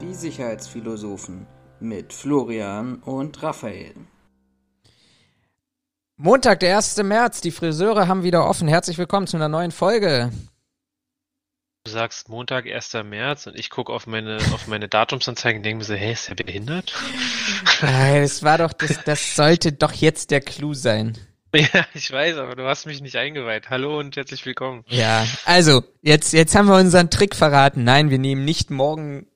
Die Sicherheitsphilosophen mit Florian und Raphael. Montag, der 1. März, die Friseure haben wieder offen. Herzlich willkommen zu einer neuen Folge. Du sagst Montag, 1. März und ich gucke auf meine, auf meine Datumsanzeigen und denke mir so, hey, ist der behindert? Das war doch, das, das sollte doch jetzt der Clou sein. Ja, ich weiß, aber du hast mich nicht eingeweiht. Hallo und herzlich willkommen. Ja, also, jetzt, jetzt haben wir unseren Trick verraten. Nein, wir nehmen nicht morgen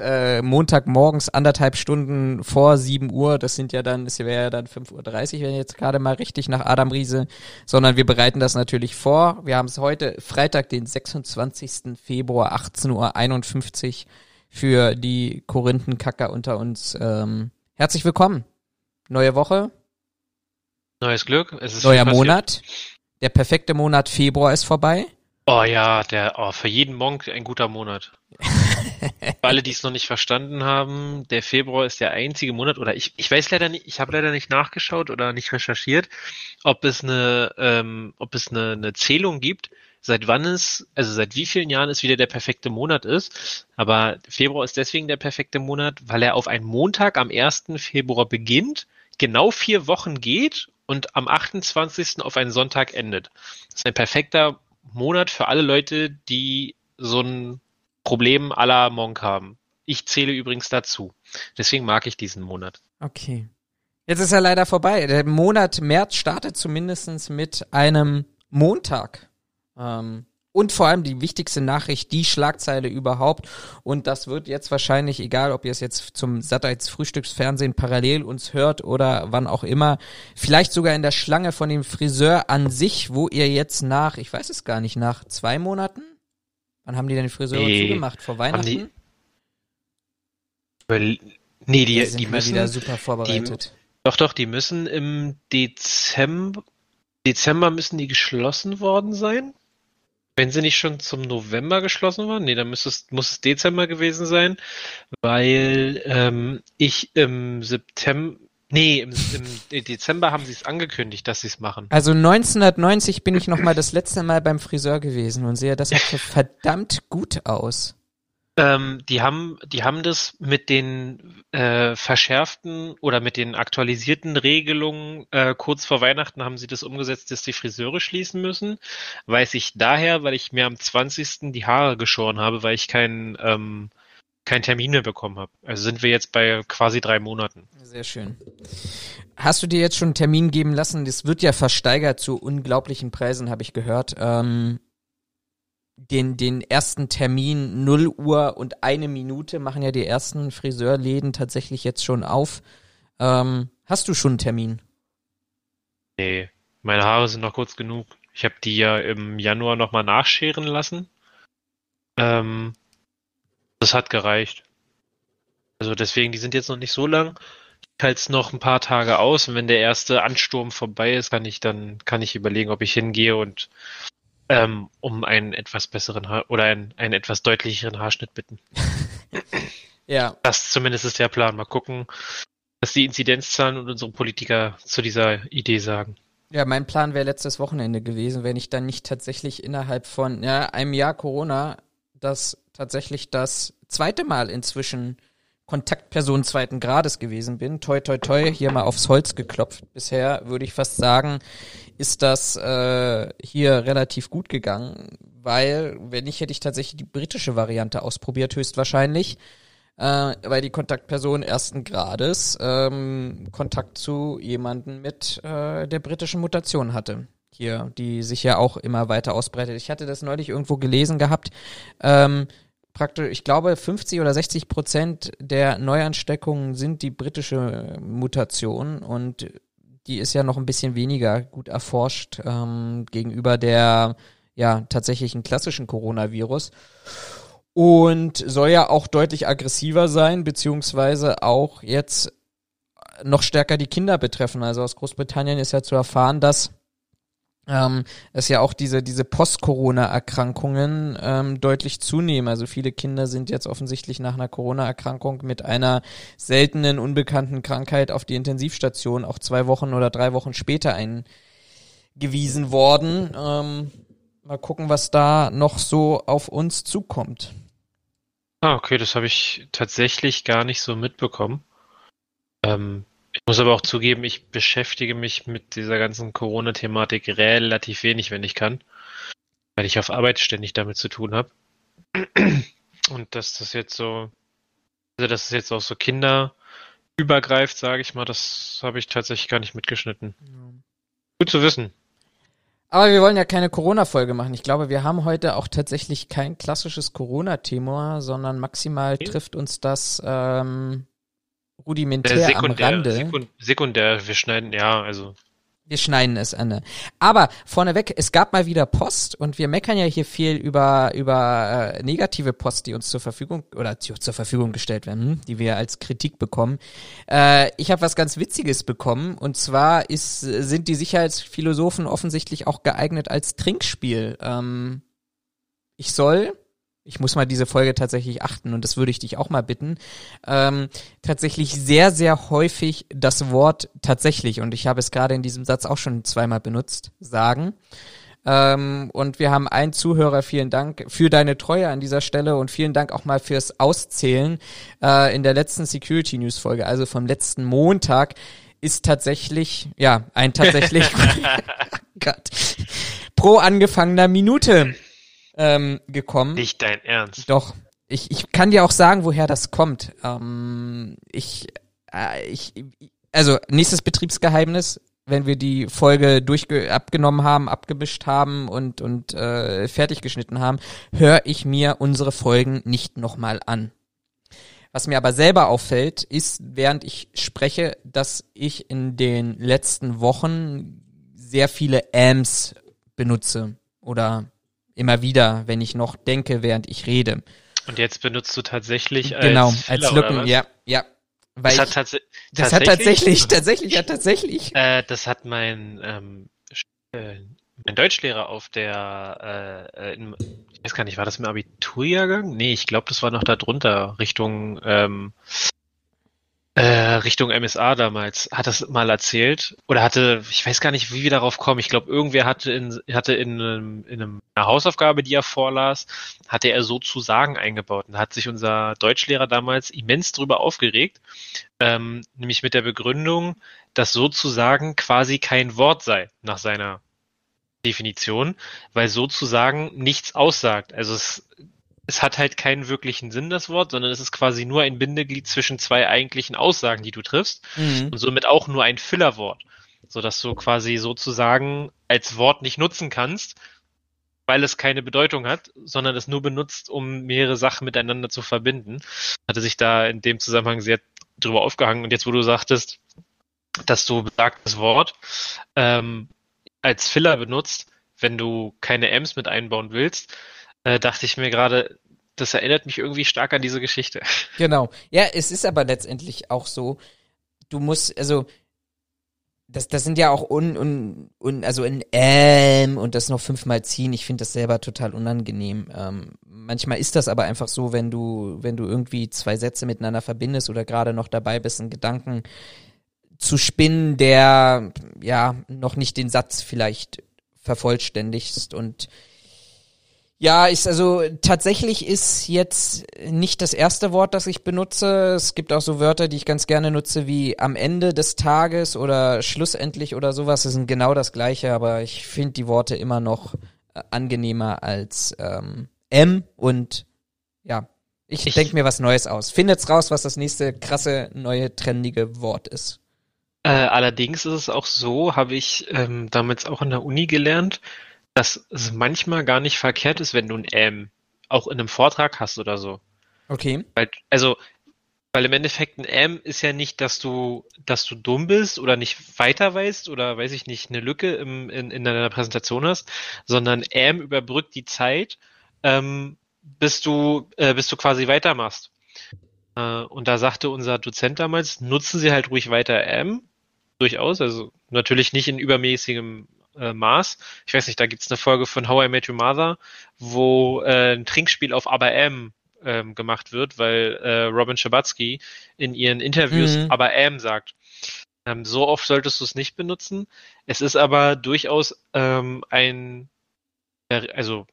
äh, Montagmorgens anderthalb Stunden vor 7 Uhr, das sind ja dann, das wäre ja dann 5.30 Uhr, wenn ich jetzt gerade mal richtig nach Adam Riese, sondern wir bereiten das natürlich vor. Wir haben es heute Freitag, den 26. Februar, 18.51 Uhr für die Korinthenkacker unter uns. Ähm, herzlich willkommen. Neue Woche, Neues Glück. Es ist neuer. Monat. Der perfekte Monat Februar ist vorbei. Oh ja, der, oh, für jeden Monk ein guter Monat. Für alle, die es noch nicht verstanden haben, der Februar ist der einzige Monat, oder ich, ich weiß leider nicht, ich habe leider nicht nachgeschaut oder nicht recherchiert, ob es eine, ähm, ob es eine, eine Zählung gibt, seit wann es, also seit wie vielen Jahren es wieder der perfekte Monat ist. Aber Februar ist deswegen der perfekte Monat, weil er auf einen Montag am 1. Februar beginnt, genau vier Wochen geht und am 28. auf einen Sonntag endet. Das ist ein perfekter Monat für alle Leute, die so ein Problem la Monk haben. Ich zähle übrigens dazu. Deswegen mag ich diesen Monat. Okay. Jetzt ist er leider vorbei. Der Monat März startet zumindestens mit einem Montag. Ähm, und vor allem die wichtigste Nachricht, die Schlagzeile überhaupt. Und das wird jetzt wahrscheinlich, egal ob ihr es jetzt zum Satellites Frühstücksfernsehen parallel uns hört oder wann auch immer, vielleicht sogar in der Schlange von dem Friseur an sich, wo ihr jetzt nach, ich weiß es gar nicht, nach zwei Monaten? Wann haben die denn die Friseure Nee. zugemacht? Vor Haben Weihnachten? die- Weil, nee, die, Wir sind die müssen, wieder super vorbereitet. doch, doch, die müssen im Dezember, Dezember müssen die geschlossen worden sein. Wenn sie nicht schon zum November geschlossen waren, nee, dann muss es, muss es Dezember gewesen sein, weil ähm, ich im September, nee, im, im Dezember haben sie es angekündigt, dass sie es machen. Also 1990 bin ich noch mal das letzte Mal beim Friseur gewesen und sehe, das sah verdammt gut aus. Ähm, die haben, die haben das mit den äh, verschärften oder mit den aktualisierten Regelungen äh, kurz vor Weihnachten haben sie das umgesetzt, dass die Friseure schließen müssen. Weiß ich daher, weil ich mir am 20. die Haare geschoren habe, weil ich keinen ähm, keinen Termin mehr bekommen habe. Also sind wir jetzt bei quasi drei Monaten. Sehr schön. Hast du dir jetzt schon einen Termin geben lassen? Das wird ja versteigert zu unglaublichen Preisen, habe ich gehört. Ähm, den, den ersten Termin 0 Uhr und eine Minute machen ja die ersten Friseurläden tatsächlich jetzt schon auf. Ähm, hast du schon einen Termin? Nee, meine Haare sind noch kurz genug. Ich habe die ja im Januar nochmal nachscheren lassen. Ähm, das hat gereicht. Also deswegen, die sind jetzt noch nicht so lang. Ich halte es noch ein paar Tage aus und wenn der erste Ansturm vorbei ist, kann ich dann, kann ich überlegen, ob ich hingehe und ähm, um einen etwas besseren Haar oder einen, einen etwas deutlicheren Haarschnitt bitten. Ja, Das zumindest ist der Plan. Mal gucken, was die Inzidenzzahlen und unsere Politiker zu dieser Idee sagen. Ja, mein Plan wäre letztes Wochenende gewesen, wenn ich dann nicht tatsächlich innerhalb von ja, einem Jahr Corona das tatsächlich das zweite Mal inzwischen Kontaktperson zweiten Grades gewesen bin. Toi, toi, toi, hier mal aufs Holz geklopft. Bisher würde ich fast sagen, ist das äh, hier relativ gut gegangen, weil, wenn nicht, hätte ich tatsächlich die britische Variante ausprobiert, höchstwahrscheinlich äh, weil die Kontaktperson ersten Grades ähm, Kontakt zu jemanden mit äh, der britischen Mutation hatte. Hier, die sich ja auch immer weiter ausbreitet. Ich hatte das neulich irgendwo gelesen gehabt. Ähm, praktisch, ich glaube, 50 oder 60 Prozent der Neuansteckungen sind die britische Mutation und die ist ja noch ein bisschen weniger gut erforscht ähm, gegenüber der ja tatsächlichen klassischen Coronavirus und soll ja auch deutlich aggressiver sein, beziehungsweise auch jetzt noch stärker die Kinder betreffen. Also aus Großbritannien ist ja zu erfahren, dass ähm, dass ja auch diese, diese Post-Corona-Erkrankungen ähm, deutlich zunehmen. Also viele Kinder sind jetzt offensichtlich nach einer Corona-Erkrankung mit einer seltenen, unbekannten Krankheit auf die Intensivstation auch zwei Wochen oder drei Wochen später eingewiesen worden. Ähm, mal gucken, was da noch so auf uns zukommt. Ah, okay, das habe ich tatsächlich gar nicht so mitbekommen. Ähm, ich muss aber auch zugeben, ich beschäftige mich mit dieser ganzen Corona-Thematik relativ wenig, wenn ich kann, weil ich auf Arbeit ständig damit zu tun habe. Und dass das jetzt so, also dass es jetzt auch so Kinder übergreift, sage ich mal, das habe ich tatsächlich gar nicht mitgeschnitten. Ja. Gut zu wissen. Aber wir wollen ja keine Corona-Folge machen. Ich glaube, wir haben heute auch tatsächlich kein klassisches Corona-Thema, sondern maximal okay. trifft uns das ähm, rudimentär sekundär, am Rande. Sekund, sekundär, wir schneiden, ja, also. Wir schneiden es, Anne. Aber vorneweg, es gab mal wieder Post und wir meckern ja hier viel über, über äh, negative Post, die uns zur Verfügung oder zu, zur Verfügung gestellt werden, hm, die wir als Kritik bekommen. Äh, ich habe was ganz Witziges bekommen und zwar ist, sind die Sicherheitsphilosophen offensichtlich auch geeignet als Trinkspiel. Ähm, ich soll ich muss mal diese Folge tatsächlich achten und das würde ich dich auch mal bitten, ähm, tatsächlich sehr, sehr häufig das Wort tatsächlich, und ich habe es gerade in diesem Satz auch schon zweimal benutzt, sagen. Ähm, und wir haben einen Zuhörer, vielen Dank für deine Treue an dieser Stelle und vielen Dank auch mal fürs Auszählen äh, in der letzten Security News Folge, also vom letzten Montag, ist tatsächlich, ja, ein tatsächlich Gott, pro angefangener Minute ähm, gekommen. Nicht dein Ernst. Doch. Ich, ich kann dir auch sagen, woher das kommt. Ähm, ich, äh, ich, also nächstes Betriebsgeheimnis, wenn wir die Folge durchge abgenommen haben, abgemischt haben und und äh, fertig geschnitten haben, höre ich mir unsere Folgen nicht nochmal an. Was mir aber selber auffällt, ist, während ich spreche, dass ich in den letzten Wochen sehr viele Ams benutze oder immer wieder, wenn ich noch denke, während ich rede. Und jetzt benutzt du tatsächlich als Genau, Filler, als Lücken, ja, ja. Weil das, ich, hat, das hat tatsächlich, tatsächlich, ja tatsächlich. Äh, das hat mein, ähm, äh, mein Deutschlehrer auf der, äh, in, ich weiß gar nicht, war das im Abiturjahrgang? Nee, ich glaube, das war noch da drunter, Richtung, ähm, äh, Richtung MSA damals, hat das mal erzählt oder hatte, ich weiß gar nicht, wie wir darauf kommen. Ich glaube, irgendwer hatte in, hatte in, einem, in einer Hausaufgabe, die er vorlas, hatte er sozusagen eingebaut. Und da hat sich unser Deutschlehrer damals immens drüber aufgeregt, ähm, nämlich mit der Begründung, dass sozusagen quasi kein Wort sei nach seiner Definition, weil sozusagen nichts aussagt. Also es es hat halt keinen wirklichen Sinn, das Wort, sondern es ist quasi nur ein Bindeglied zwischen zwei eigentlichen Aussagen, die du triffst mhm. und somit auch nur ein Fillerwort, sodass du quasi sozusagen als Wort nicht nutzen kannst, weil es keine Bedeutung hat, sondern es nur benutzt, um mehrere Sachen miteinander zu verbinden. Hatte sich da in dem Zusammenhang sehr drüber aufgehangen und jetzt, wo du sagtest, dass du besagtes Wort ähm, als Filler benutzt, wenn du keine M's mit einbauen willst, äh, dachte ich mir gerade, das erinnert mich irgendwie stark an diese Geschichte. Genau. Ja, es ist aber letztendlich auch so, du musst, also, das, das sind ja auch un, un, un also in ähm und das noch fünfmal ziehen. Ich finde das selber total unangenehm. Ähm, manchmal ist das aber einfach so, wenn du, wenn du irgendwie zwei Sätze miteinander verbindest oder gerade noch dabei bist, einen Gedanken zu spinnen, der ja noch nicht den Satz vielleicht vervollständigst und ja, ist also tatsächlich ist jetzt nicht das erste Wort, das ich benutze. Es gibt auch so Wörter, die ich ganz gerne nutze, wie am Ende des Tages oder schlussendlich oder sowas. Das sind genau das gleiche, aber ich finde die Worte immer noch äh, angenehmer als ähm, M und ja, ich, ich denke mir was Neues aus. Findet's raus, was das nächste krasse, neue, trendige Wort ist. Äh, allerdings ist es auch so, habe ich ähm, damals auch in der Uni gelernt, dass es manchmal gar nicht verkehrt ist, wenn du ein Ähm auch in einem Vortrag hast oder so. Okay. Weil, also, weil im Endeffekt ein M ist ja nicht, dass du, dass du dumm bist oder nicht weiter weißt oder weiß ich nicht, eine Lücke im, in, in deiner Präsentation hast, sondern M überbrückt die Zeit, ähm, bis du, äh, bis du quasi weitermachst. Äh, und da sagte unser Dozent damals, nutzen Sie halt ruhig weiter M, durchaus, also natürlich nicht in übermäßigem äh, Mars. Ich weiß nicht, da gibt's eine Folge von How I Met Your Mother, wo äh, ein Trinkspiel auf Aber M ähm, gemacht wird, weil äh, Robin Schabatsky in ihren Interviews Mhm. Aber M sagt. Ähm, so oft solltest du es nicht benutzen. Es ist aber durchaus ähm, ein, also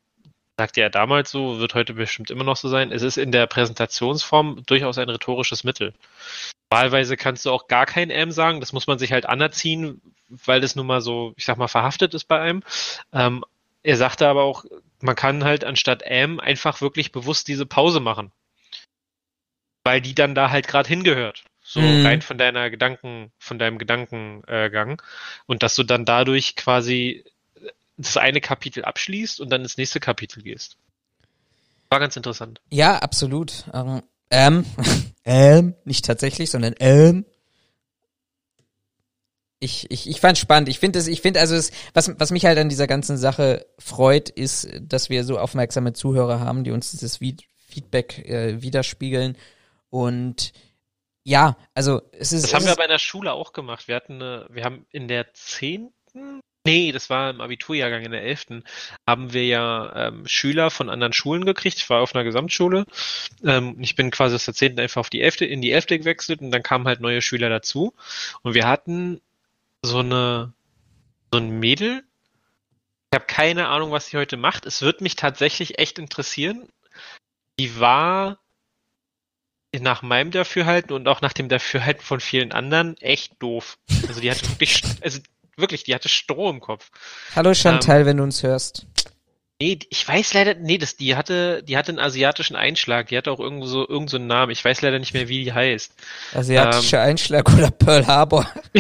sagte er damals so, wird heute bestimmt immer noch so sein. Es ist in der Präsentationsform durchaus ein rhetorisches Mittel. Wahlweise kannst du auch gar kein M sagen, das muss man sich halt anerziehen, weil das nun mal so, ich sag mal, verhaftet ist bei einem. Ähm, er sagte aber auch, man kann halt anstatt M einfach wirklich bewusst diese Pause machen. Weil die dann da halt gerade hingehört. So Mhm. rein von deiner Gedanken, von deinem Gedankengang. Und dass du dann dadurch quasi das eine Kapitel abschließt und dann ins nächste Kapitel gehst. War ganz interessant. Ja, absolut. Ähm, ähm, ähm, nicht tatsächlich, sondern ähm. Ich, ich, ich fand spannend. Ich finde es, ich finde also es, was, was mich halt an dieser ganzen Sache freut, ist, dass wir so aufmerksame Zuhörer haben, die uns dieses Feedback äh, widerspiegeln. Und ja, also es ist. Das es haben wir ist, aber in der Schule auch gemacht. Wir hatten eine, wir haben in der zehnten, nee, das war im Abiturjahrgang in der elften, haben wir ja ähm, Schüler von anderen Schulen gekriegt. Ich war auf einer Gesamtschule. Ähm, ich bin quasi aus der zehnten einfach auf die elfte, in die elfte gewechselt und dann kamen halt neue Schüler dazu. Und wir hatten so eine, so ein Mädel. Ich habe keine Ahnung, was sie heute macht. Es wird mich tatsächlich echt interessieren. Die war nach meinem Dafürhalten und auch nach dem Dafürhalten von vielen anderen echt doof. Also die hatte wirklich, also wirklich, die hatte Stroh im Kopf. Hallo Chantal, wenn du uns hörst. Nee, ich weiß leider, nee, das, die hatte, die hatte einen asiatischen Einschlag. Die hatte auch irgendwo so, irgend so einen Namen. Ich weiß leider nicht mehr, wie die heißt. Asiatischer Einschlag oder Pearl Harbor.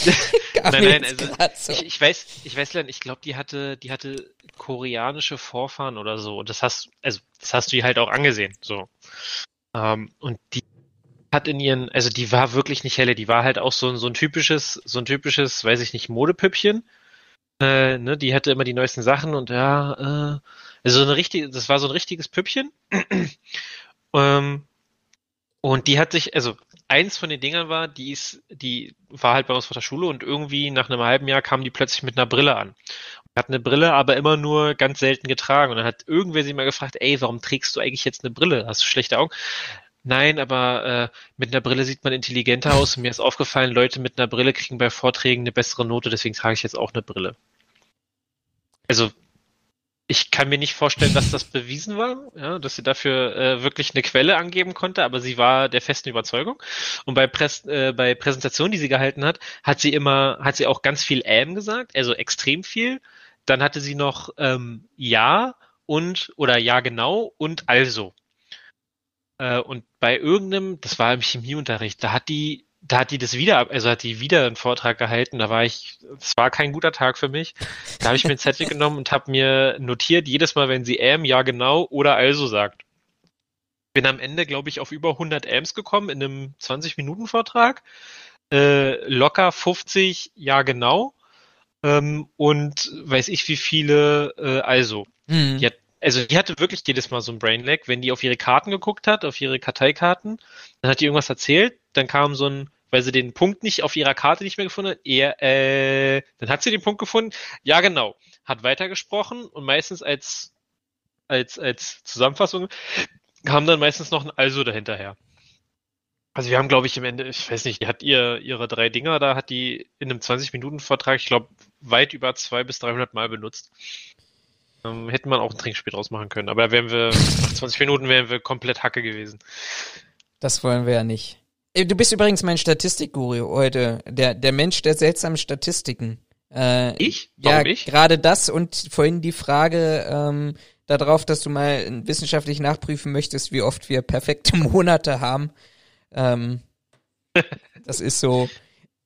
Nein, nein, also so. ich, ich weiß, ich weiß leider, ich glaube, die hatte, die hatte koreanische Vorfahren oder so. Und das hast, also das hast du ihr halt auch angesehen. So. Ähm, und die hat in ihren, also die war wirklich nicht helle. Die war halt auch so so ein typisches, so ein typisches, weiß ich nicht, Modepüppchen. Äh, ne, die hatte immer die neuesten Sachen und ja, äh, also so eine richtige, das war so ein richtiges Püppchen. ähm, und die hat sich, also eins von den Dingern war, die ist, die war halt bei uns vor der Schule und irgendwie nach einem halben Jahr kam die plötzlich mit einer Brille an. Hat eine Brille, aber immer nur ganz selten getragen. Und dann hat irgendwer sie mal gefragt, ey, warum trägst du eigentlich jetzt eine Brille? Hast du schlechte Augen? Nein, aber äh, mit einer Brille sieht man intelligenter aus. Und mir ist aufgefallen, Leute mit einer Brille kriegen bei Vorträgen eine bessere Note, deswegen trage ich jetzt auch eine Brille. Also ich kann mir nicht vorstellen, dass das bewiesen war, ja, dass sie dafür äh, wirklich eine Quelle angeben konnte, aber sie war der festen Überzeugung. Und bei, Präs äh, bei Präsentationen, die sie gehalten hat, hat sie immer, hat sie auch ganz viel ähm gesagt, also extrem viel. Dann hatte sie noch ähm, ja und oder ja genau und also. Äh, und bei irgendeinem, das war im Chemieunterricht, da hat die da hat die das wieder, also hat die wieder einen Vortrag gehalten, da war ich, es war kein guter Tag für mich. Da habe ich mir einen Zettel genommen und habe mir notiert, jedes Mal, wenn sie ähm, ja genau oder also sagt. Bin am Ende, glaube ich, auf über 100 Ams gekommen in einem 20-Minuten-Vortrag. Äh, locker 50 ja genau. Ähm, und weiß ich wie viele äh, also. Mhm. Die hat, also die hatte wirklich jedes Mal so ein Brainlag, wenn die auf ihre Karten geguckt hat, auf ihre Karteikarten, dann hat die irgendwas erzählt, dann kam so ein, weil sie den Punkt nicht auf ihrer Karte nicht mehr gefunden hat, eher, äh, dann hat sie den Punkt gefunden, ja genau, hat weitergesprochen und meistens als, als, als Zusammenfassung kam dann meistens noch ein Also dahinterher. Also wir haben, glaube ich, im Ende, ich weiß nicht, die hat ihr ihre drei Dinger, da hat die in einem 20-Minuten-Vortrag, ich glaube, weit über 200 bis 300 Mal benutzt. Ähm, hätte man auch ein Trinkspiel draus machen können, aber wären wir, nach 20 Minuten wären wir komplett Hacke gewesen. Das wollen wir ja nicht. Ey, Du bist übrigens mein Statistikguru heute, der, der Mensch der seltsamen Statistiken. Äh, Ich? ja, Warum ich? gerade das und vorhin die Frage ähm, darauf, dass du mal wissenschaftlich nachprüfen möchtest, wie oft wir perfekte Monate haben. Ähm, das ist so.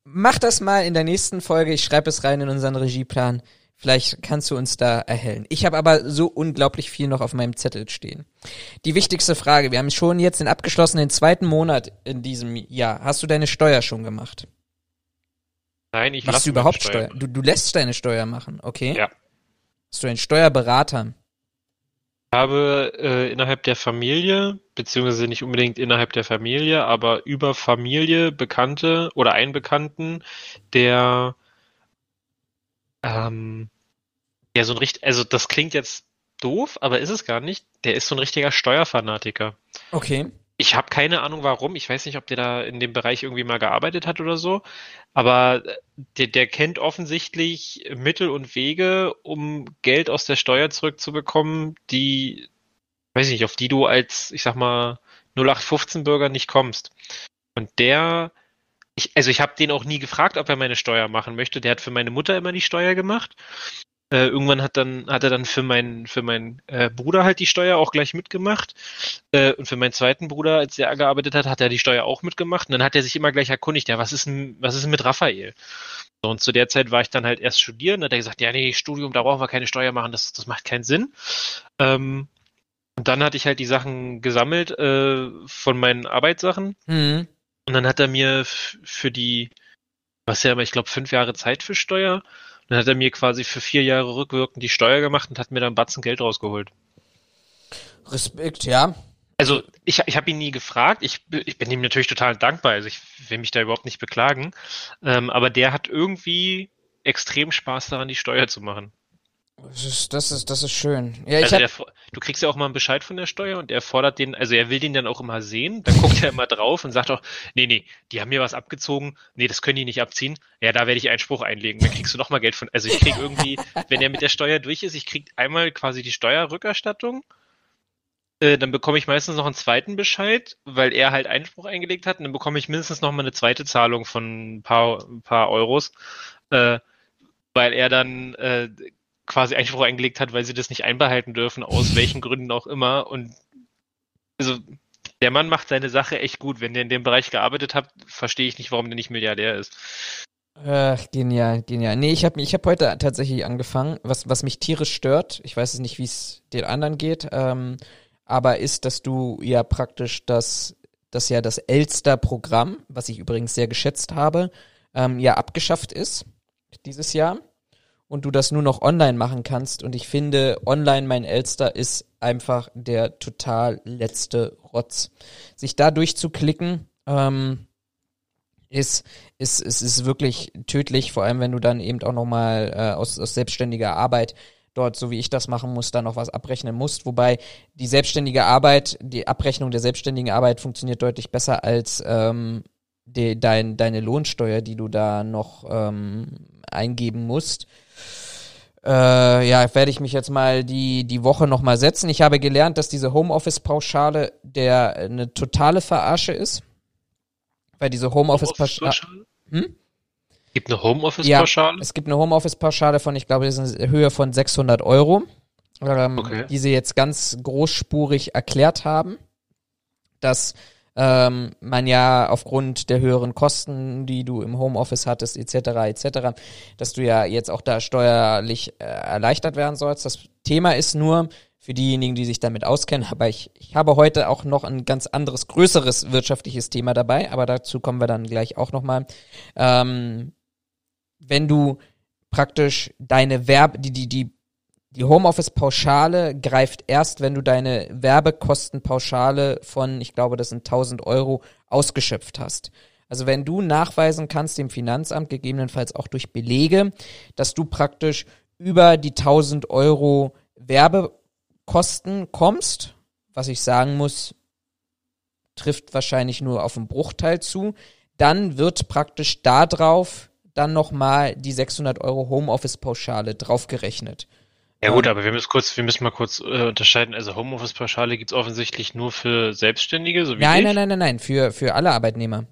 Mach das mal in der nächsten Folge. Ich schreibe es rein in unseren Regieplan. Vielleicht kannst du uns da erhellen. Ich habe aber so unglaublich viel noch auf meinem Zettel stehen. Die wichtigste Frage, wir haben schon jetzt den abgeschlossenen zweiten Monat in diesem Jahr. Hast du deine Steuer schon gemacht? Nein, ich Machst du überhaupt meine Steuer? Du, du lässt deine Steuer machen, okay? Ja. Hast du einen Steuerberater? Ich habe äh, innerhalb der Familie, beziehungsweise nicht unbedingt innerhalb der Familie, aber über Familie Bekannte oder einen Bekannten, der ähm, ja, so ein richtig, also das klingt jetzt doof, aber ist es gar nicht. Der ist so ein richtiger Steuerfanatiker. Okay. Ich habe keine Ahnung warum. Ich weiß nicht, ob der da in dem Bereich irgendwie mal gearbeitet hat oder so. Aber der, der kennt offensichtlich Mittel und Wege, um Geld aus der Steuer zurückzubekommen, die, weiß ich nicht, auf die du als, ich sag mal, 0815-Bürger nicht kommst. Und der, ich, also ich habe den auch nie gefragt, ob er meine Steuer machen möchte. Der hat für meine Mutter immer die Steuer gemacht. Äh, irgendwann hat dann hat er dann für meinen für meinen äh, Bruder halt die Steuer auch gleich mitgemacht äh, und für meinen zweiten Bruder, als er gearbeitet hat, hat er die Steuer auch mitgemacht und dann hat er sich immer gleich erkundigt, ja was ist denn was ist denn mit Raphael? So, und zu der Zeit war ich dann halt erst studieren, hat er gesagt, ja nee Studium, da brauchen wir keine Steuer machen, das das macht keinen Sinn. Ähm, und dann hatte ich halt die Sachen gesammelt äh, von meinen Arbeitssachen Mhm. Und dann hat er mir für die was ja aber ich glaube fünf Jahre Zeit für Steuer dann hat er mir quasi für vier Jahre rückwirkend die Steuer gemacht und hat mir dann einen Batzen Geld rausgeholt. Respekt, ja. Also ich, ich habe ihn nie gefragt. Ich, ich bin ihm natürlich total dankbar. Also ich will mich da überhaupt nicht beklagen. Ähm, aber der hat irgendwie extrem Spaß daran, die Steuer zu machen. Das ist, das ist, das ist schön. Ja, Also hab, der, du kriegst ja auch mal einen Bescheid von der Steuer und er fordert den, also er will den dann auch immer sehen, dann guckt er immer drauf und sagt auch, nee, nee, die haben mir was abgezogen, nee, das können die nicht abziehen, ja, da werde ich Einspruch einlegen, dann kriegst du nochmal Geld von, also ich krieg irgendwie, wenn er mit der Steuer durch ist, ich krieg einmal quasi die Steuerrückerstattung, äh, dann bekomme ich meistens noch einen zweiten Bescheid, weil er halt Einspruch eingelegt hat. Und dann bekomme ich mindestens nochmal eine zweite Zahlung von ein paar, ein paar Euros, äh, weil er dann äh, quasi Einspruch eingelegt hat, weil sie das nicht einbehalten dürfen, aus welchen Gründen auch immer. Und also der Mann macht seine Sache echt gut. Wenn der in dem Bereich gearbeitet hat, verstehe ich nicht, warum der nicht Milliardär ist. Ach, genial, genial. Nee, ich habe ich hab heute tatsächlich angefangen, was, was mich tierisch stört, ich weiß es nicht, wie es den anderen geht, ähm, aber ist, dass du ja praktisch das, das ja das Elster-Programm, was ich übrigens sehr geschätzt habe, ähm, ja abgeschafft ist dieses Jahr und du das nur noch online machen kannst und ich finde, online mein Elster ist einfach der total letzte Rotz. Sich da durchzuklicken, ähm, ist, ist, ist, ist wirklich tödlich, vor allem wenn du dann eben auch nochmal äh, aus, aus selbstständiger Arbeit dort, so wie ich das machen muss, dann noch was abrechnen musst. Wobei die selbstständige Arbeit, die Abrechnung der selbstständigen Arbeit funktioniert deutlich besser als ähm, die, dein, deine Lohnsteuer, die du da noch ähm, eingeben musst. Äh, ja, werde ich mich jetzt mal die, die Woche nochmal setzen. Ich habe gelernt, dass diese Homeoffice-Pauschale der eine totale Verarsche ist. Weil diese Homeoffice-Pauschale. Homeoffice-Pauschale? Hm? Gibt eine Homeoffice-Pauschale? Es gibt eine Homeoffice-Pauschale von, ich glaube, das ist eine Höhe von 600 Euro, ähm, Okay. die sie jetzt ganz großspurig erklärt haben, dass ähm, man ja aufgrund der höheren Kosten, die du im Homeoffice hattest, etc., etc., dass du ja jetzt auch da steuerlich äh, erleichtert werden sollst. Das Thema ist nur, für diejenigen, die sich damit auskennen, aber ich, ich habe heute auch noch ein ganz anderes, größeres wirtschaftliches Thema dabei, aber dazu kommen wir dann gleich auch nochmal. Ähm, wenn du praktisch deine Werbe, die, die, die, die Homeoffice-Pauschale greift erst, wenn du deine Werbekostenpauschale von, ich glaube, das sind 1000 Euro, ausgeschöpft hast. Also wenn du nachweisen kannst dem Finanzamt, gegebenenfalls auch durch Belege, dass du praktisch über die 1000 Euro Werbekosten kommst, was ich sagen muss, trifft wahrscheinlich nur auf einen Bruchteil zu, dann wird praktisch darauf dann nochmal die 600 Euro Homeoffice-Pauschale draufgerechnet. Ja gut, aber wir müssen kurz, wir müssen mal kurz äh, unterscheiden. Also Homeoffice-Pauschale gibt's offensichtlich nur für Selbstständige, so wie Nein, ich. nein, nein, nein, nein, für, für alle Arbeitnehmer.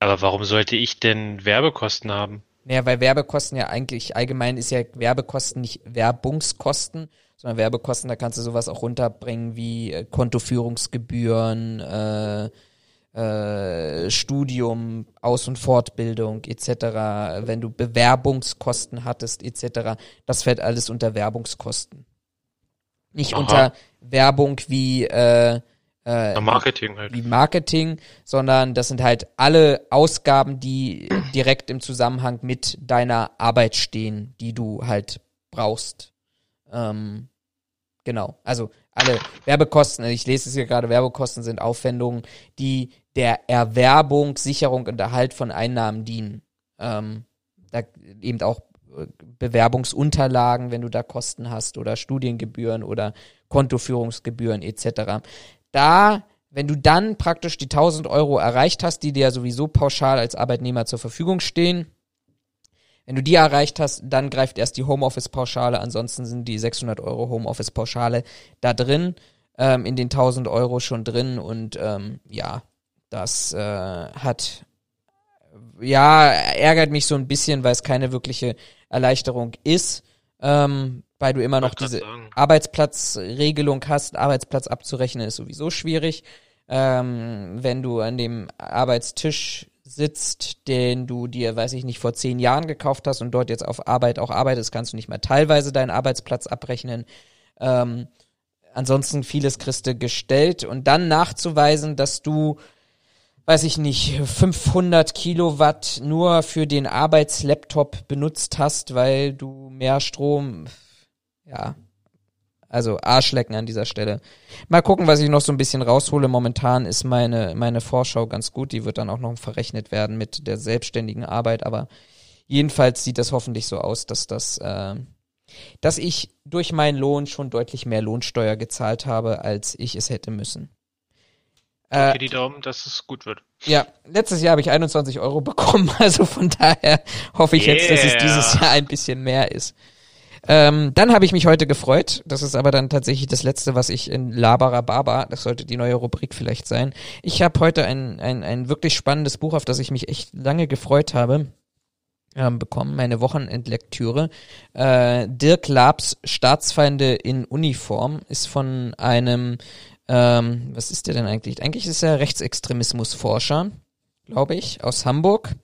Aber warum sollte ich denn Werbekosten haben? Ja, weil Werbekosten ja eigentlich allgemein ist ja Werbekosten nicht Werbungskosten, sondern Werbekosten, da kannst du sowas auch runterbringen wie äh, Kontoführungsgebühren, äh, äh, Studium, Aus- und Fortbildung etc., wenn du Bewerbungskosten hattest etc., das fällt alles unter Werbungskosten. Nicht Aha. unter Werbung wie äh, äh, Marketing halt. wie Marketing, sondern das sind halt alle Ausgaben, die direkt im Zusammenhang mit deiner Arbeit stehen, die du halt brauchst. Ähm, genau. Also alle Werbekosten, ich lese es hier gerade, Werbekosten sind Aufwendungen, die der Erwerbung, Sicherung und Erhalt von Einnahmen dienen. Ähm, da eben auch Bewerbungsunterlagen, wenn du da Kosten hast oder Studiengebühren oder Kontoführungsgebühren etc. Da, wenn du dann praktisch die 1000 Euro erreicht hast, die dir sowieso pauschal als Arbeitnehmer zur Verfügung stehen, wenn du die erreicht hast, dann greift erst die Homeoffice-Pauschale, ansonsten sind die 600 Euro Homeoffice-Pauschale da drin, ähm, in den 1000 Euro schon drin und ähm, ja, das äh, hat ja, ärgert mich so ein bisschen, weil es keine wirkliche Erleichterung ist, ähm, weil du immer noch diese sagen. Arbeitsplatzregelung hast. Arbeitsplatz abzurechnen ist sowieso schwierig. Ähm, wenn du an dem Arbeitstisch sitzt, den du dir, weiß ich nicht, vor zehn Jahren gekauft hast und dort jetzt auf Arbeit auch arbeitest, kannst du nicht mehr teilweise deinen Arbeitsplatz abrechnen. Ähm, ansonsten vieles du gestellt und dann nachzuweisen, dass du weiß ich nicht, 500 Kilowatt nur für den Arbeitslaptop benutzt hast, weil du mehr Strom, ja, also Arschlecken an dieser Stelle. Mal gucken, was ich noch so ein bisschen raushole. Momentan ist meine, meine Vorschau ganz gut. Die wird dann auch noch verrechnet werden mit der selbstständigen Arbeit. Aber jedenfalls sieht das hoffentlich so aus, dass das, äh, dass ich durch meinen Lohn schon deutlich mehr Lohnsteuer gezahlt habe, als ich es hätte müssen. Okay, äh, die Daumen, dass es gut wird. Ja, letztes Jahr habe ich 21 Euro bekommen, also von daher hoffe ich yeah. jetzt, dass es dieses Jahr ein bisschen mehr ist. Ähm, dann habe ich mich heute gefreut. Das ist aber dann tatsächlich das letzte, was ich in Labara Baba, das sollte die neue Rubrik vielleicht sein. Ich habe heute ein, ein, ein wirklich spannendes Buch, auf das ich mich echt lange gefreut habe, ähm, bekommen, meine Wochenendlektüre. Äh, Dirk Labs Staatsfeinde in Uniform ist von einem ähm, was ist der denn eigentlich? Eigentlich ist er Rechtsextremismusforscher, glaube ich, aus Hamburg.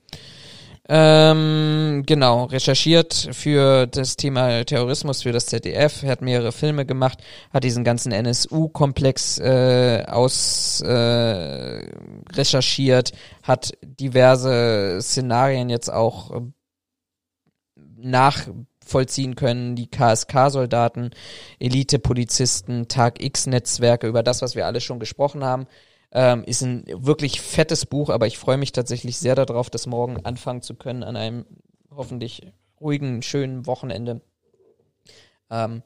Ähm, genau, recherchiert für das Thema Terrorismus für das ZDF, hat mehrere Filme gemacht, hat diesen ganzen NSU-Komplex äh, aus äh, recherchiert, hat diverse Szenarien jetzt auch nach vollziehen können, die KSK-Soldaten, Elite-Polizisten, Tag-X-Netzwerke, über das, was wir alle schon gesprochen haben. Ähm, ist ein wirklich fettes Buch, aber ich freue mich tatsächlich sehr darauf, das morgen anfangen zu können an einem hoffentlich ruhigen, schönen Wochenende. Ähm,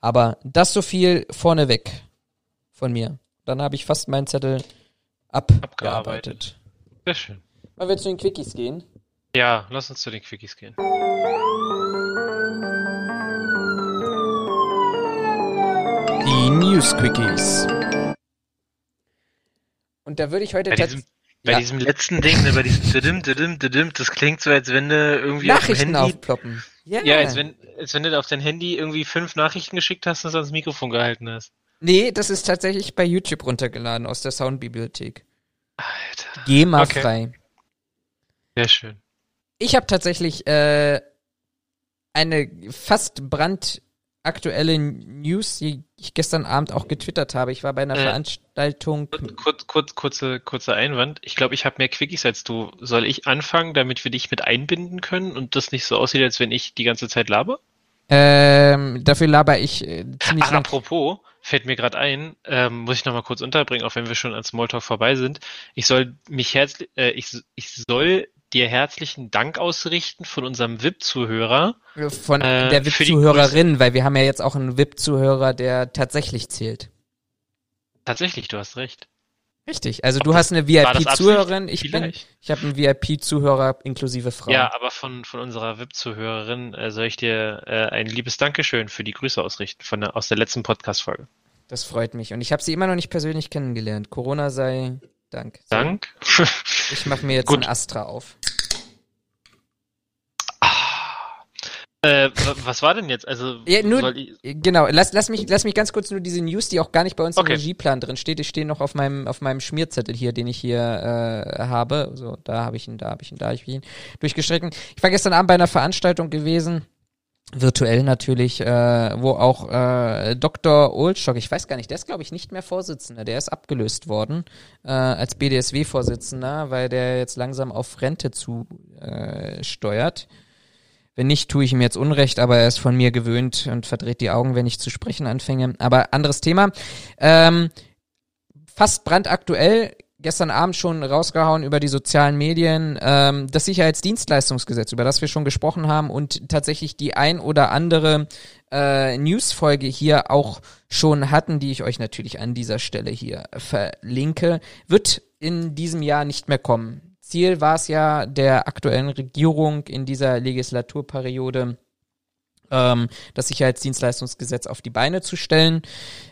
aber das so viel vorneweg von mir. Dann habe ich fast meinen Zettel abgearbeitet. abgearbeitet. Sehr schön. Wollen wir zu den Quickies gehen? Ja, lass uns zu den Quickies gehen. Die News Quickies. Und da würde ich heute bei diesem, bei ja. diesem letzten Ding, ne, bei diesem didim, didim, didim, das klingt so, als wenn du irgendwie Nachrichten auf Handy, aufploppen. Ja, ja als, wenn, als wenn du auf dein Handy irgendwie fünf Nachrichten geschickt hast und es ans Mikrofon gehalten hast. Nee, das ist tatsächlich bei YouTube runtergeladen aus der Soundbibliothek. Alter. GEMA okay. frei. Sehr schön. Ich habe tatsächlich äh, eine fast brandaktuelle News, die ich gestern Abend auch getwittert habe. Ich war bei einer äh, Veranstaltung. Kurz, kurz, kurze, kurzer Einwand. Ich glaube, ich habe mehr Quickies als du. Soll ich anfangen, damit wir dich mit einbinden können und das nicht so aussieht, als wenn ich die ganze Zeit laber? Ähm, dafür laber ich äh, ziemlich Ach, lang. apropos, fällt mir gerade ein, ähm, muss ich nochmal kurz unterbringen, auch wenn wir schon an Smalltalk vorbei sind. Ich soll mich herzlich, äh, ich, ich soll dir herzlichen Dank ausrichten von unserem VIP-Zuhörer. Von äh, der VIP-Zuhörerin, weil wir haben ja jetzt auch einen VIP-Zuhörer, der tatsächlich zählt. Tatsächlich, du hast recht. Richtig, also Ob du hast eine VIP-Zuhörerin, ich bin, ich habe einen VIP-Zuhörer inklusive Frau. Ja, aber von, von unserer VIP-Zuhörerin äh, soll ich dir äh, ein liebes Dankeschön für die Grüße ausrichten von der, aus der letzten Podcast-Folge. Das freut mich und ich habe sie immer noch nicht persönlich kennengelernt. Corona sei Dank. Dank. Ich mache mir jetzt Gut. ein Astra auf. Äh, was war denn jetzt? Also ja, nur, genau. Lass, lass mich, lass mich ganz kurz nur diese News, die auch gar nicht bei uns okay. im Regieplan drin steht. Die stehen noch auf meinem, auf meinem Schmierzettel hier, den ich hier äh, habe. So, da habe ich ihn, da habe ich ihn, da habe ich ihn durchgestrichen. Ich war gestern Abend bei einer Veranstaltung gewesen virtuell natürlich, äh, wo auch äh, Dr. Oldstock, ich weiß gar nicht, der ist glaube ich nicht mehr Vorsitzender, der ist abgelöst worden äh, als BDSW-Vorsitzender, weil der jetzt langsam auf Rente zu äh, steuert. Wenn nicht, tue ich ihm jetzt Unrecht, aber er ist von mir gewöhnt und verdreht die Augen, wenn ich zu sprechen anfange. Aber anderes Thema. Ähm, fast brandaktuell gestern Abend schon rausgehauen über die sozialen Medien, ähm, das Sicherheitsdienstleistungsgesetz, über das wir schon gesprochen haben und tatsächlich die ein oder andere äh, Newsfolge hier auch schon hatten, die ich euch natürlich an dieser Stelle hier verlinke, wird in diesem Jahr nicht mehr kommen. Ziel war es ja der aktuellen Regierung in dieser Legislaturperiode, ähm, das Sicherheitsdienstleistungsgesetz auf die Beine zu stellen.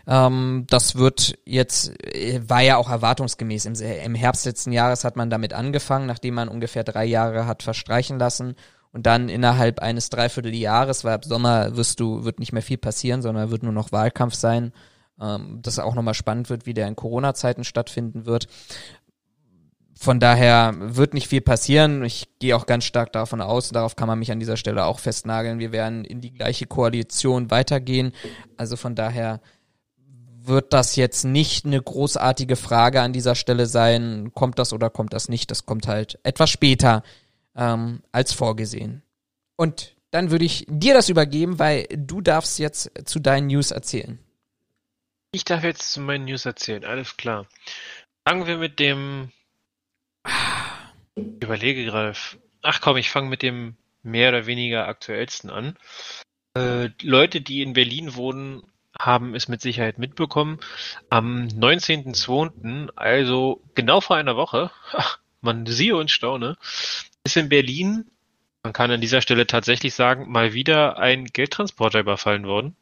Ähm, das wird jetzt, äh, war ja auch erwartungsgemäß. Im, Im Herbst letzten Jahres hat man damit angefangen, nachdem man ungefähr drei Jahre hat verstreichen lassen. Und dann innerhalb eines Dreivierteljahres, weil ab Sommer wirst du, wird nicht mehr viel passieren, sondern wird nur noch Wahlkampf sein. Ähm, das auch nochmal spannend wird, wie der in Corona-Zeiten stattfinden wird. Von daher wird nicht viel passieren. Ich gehe auch ganz stark davon aus, darauf kann man mich an dieser Stelle auch festnageln. Wir werden in die gleiche Koalition weitergehen. Also von daher wird das jetzt nicht eine großartige Frage an dieser Stelle sein. Kommt das oder kommt das nicht? Das kommt halt etwas später ähm, als vorgesehen. Und dann würde ich dir das übergeben, weil du darfst jetzt zu deinen News erzählen. Ich darf jetzt zu meinen News erzählen, alles klar. Fangen wir mit dem ich überlege gerade. Ach komm, ich fange mit dem mehr oder weniger aktuellsten an. Äh, Leute, die in Berlin wohnen, haben es mit Sicherheit mitbekommen. Am 19.02., also genau vor einer Woche, man siehe und staune, ist in Berlin, man kann an dieser Stelle tatsächlich sagen, mal wieder ein Geldtransporter überfallen worden.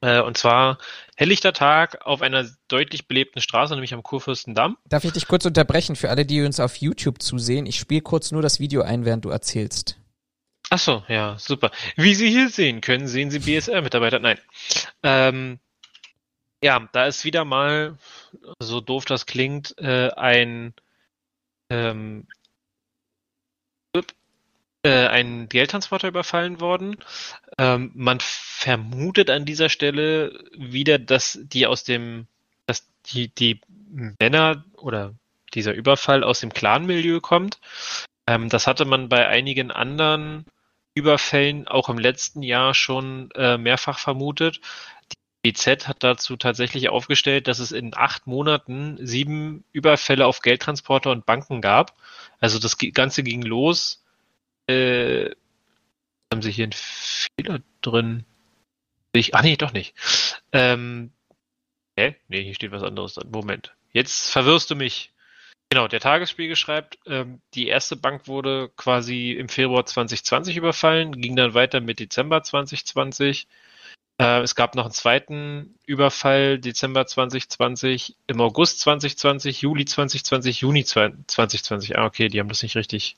Äh, und zwar helllichter Tag auf einer deutlich belebten Straße, nämlich am Kurfürstendamm. Darf ich dich kurz unterbrechen für alle, die uns auf YouTube zusehen? Ich spiele kurz nur das Video ein, während du erzählst. Ach so, ja, super. Wie Sie hier sehen können, sehen Sie BSR-Mitarbeiter. Nein. Ähm, ja, da ist wieder mal, so doof das klingt, äh, ein ähm, äh, ein Geldtransporter überfallen worden. Ähm, man vermutet an dieser Stelle wieder, dass die aus dem, dass die, die Männer oder dieser Überfall aus dem Clan-Milieu kommt. Ähm, das hatte man bei einigen anderen Überfällen auch im letzten Jahr schon äh, mehrfach vermutet. Die BZ hat dazu tatsächlich aufgestellt, dass es in acht Monaten sieben Überfälle auf Geldtransporter und Banken gab. Also das Ganze ging los äh, haben sie hier einen Fehler drin? Ich, ach nee, doch nicht. Ähm, hä? Nee, hier steht was anderes drin. Moment. Jetzt verwirrst du mich. Genau, der Tagesspiegel schreibt, ähm, die erste Bank wurde quasi im Februar 2020 überfallen, ging dann weiter mit Dezember 2020. Äh, es gab noch einen zweiten Überfall, Dezember 2020, im August 2020, Juli 2020, Juni 2020. Ah, okay, die haben das nicht richtig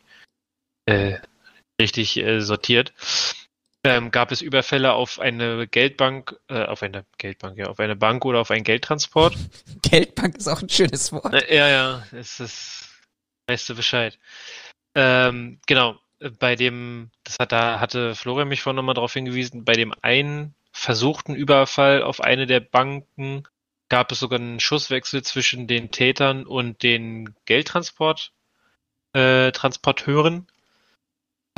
äh, richtig äh, sortiert, ähm, gab es Überfälle auf eine Geldbank, äh, auf eine Geldbank, ja, auf eine Bank oder auf einen Geldtransport. Geldbank ist auch ein schönes Wort. Äh, ja, ja, es ist, weißt du Bescheid. Ähm, genau, bei dem, das hat, da hatte Florian mich vorhin nochmal darauf hingewiesen, bei dem einen versuchten Überfall auf eine der Banken gab es sogar einen Schusswechsel zwischen den Tätern und den Geldtransport, äh, Transporteuren.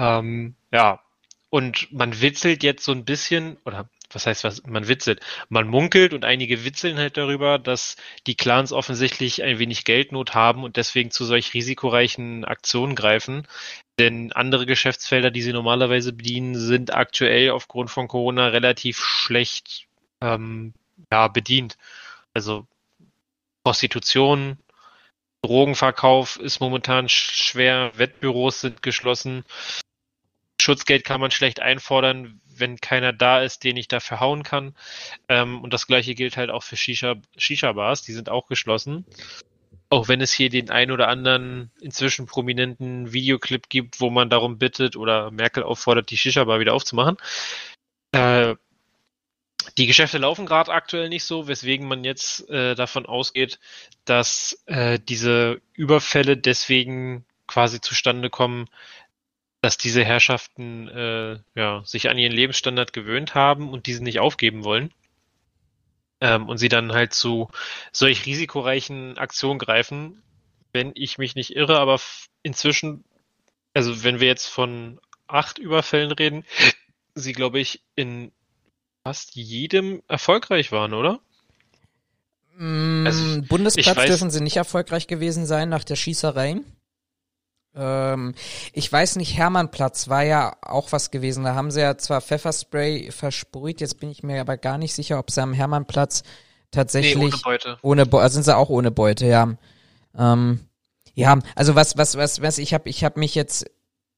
Ähm, ja, und man witzelt jetzt so ein bisschen, oder was heißt was, man witzelt, man munkelt und einige witzeln halt darüber, dass die Clans offensichtlich ein wenig Geldnot haben und deswegen zu solch risikoreichen Aktionen greifen. Denn andere Geschäftsfelder, die sie normalerweise bedienen, sind aktuell aufgrund von Corona relativ schlecht ähm, ja, bedient. Also Prostitution, Drogenverkauf ist momentan schwer, Wettbüros sind geschlossen. Schutzgeld kann man schlecht einfordern, wenn keiner da ist, den ich dafür hauen kann. Ähm, und das gleiche gilt halt auch für Shisha, Shisha-Bars, die sind auch geschlossen. Auch wenn es hier den ein oder anderen inzwischen prominenten Videoclip gibt, wo man darum bittet oder Merkel auffordert, die Shisha-Bar wieder aufzumachen. Äh, die Geschäfte laufen gerade aktuell nicht so, weswegen man jetzt äh, davon ausgeht, dass äh, diese Überfälle deswegen quasi zustande kommen, dass diese Herrschaften äh, ja, sich an ihren Lebensstandard gewöhnt haben und diesen nicht aufgeben wollen. Ähm, und sie dann halt zu solch risikoreichen Aktionen greifen, wenn ich mich nicht irre, aber inzwischen, also wenn wir jetzt von acht Überfällen reden, sie, glaube ich, in fast jedem erfolgreich waren, oder? Mm, Also, Bundesplatz weiß- dürfen sie nicht erfolgreich gewesen sein nach der Schießerei. Ähm, ich weiß nicht, Hermannplatz war ja auch was gewesen. Da haben sie ja zwar Pfefferspray versprüht, jetzt bin ich mir aber gar nicht sicher, ob sie am Hermannplatz Nee, tatsächlich ohne Beute. ohne Beute, also sind sie auch ohne Beute, ja. Ähm, ja, also was, was, was, was, ich habe ich hab mich jetzt.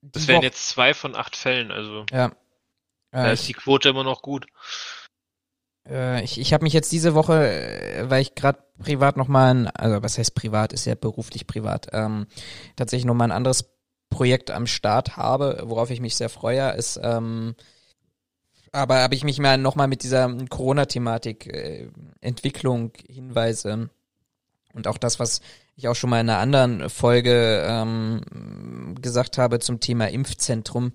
Das wären jetzt zwei von acht Fällen, also Ja. da Äh, ist die Quote immer noch gut. Äh, ich ich habe mich jetzt diese Woche, äh, weil ich gerade privat nochmal also was heißt privat, ist ja beruflich privat, ähm, tatsächlich nochmal ein anderes Projekt am Start habe, worauf ich mich sehr freue, ist, ähm, aber habe ich mich mal nochmal mit dieser Corona-Thematik, äh, Entwicklung, Hinweise und auch das, was ich auch schon mal in einer anderen Folge ähm, gesagt habe zum Thema Impfzentrum,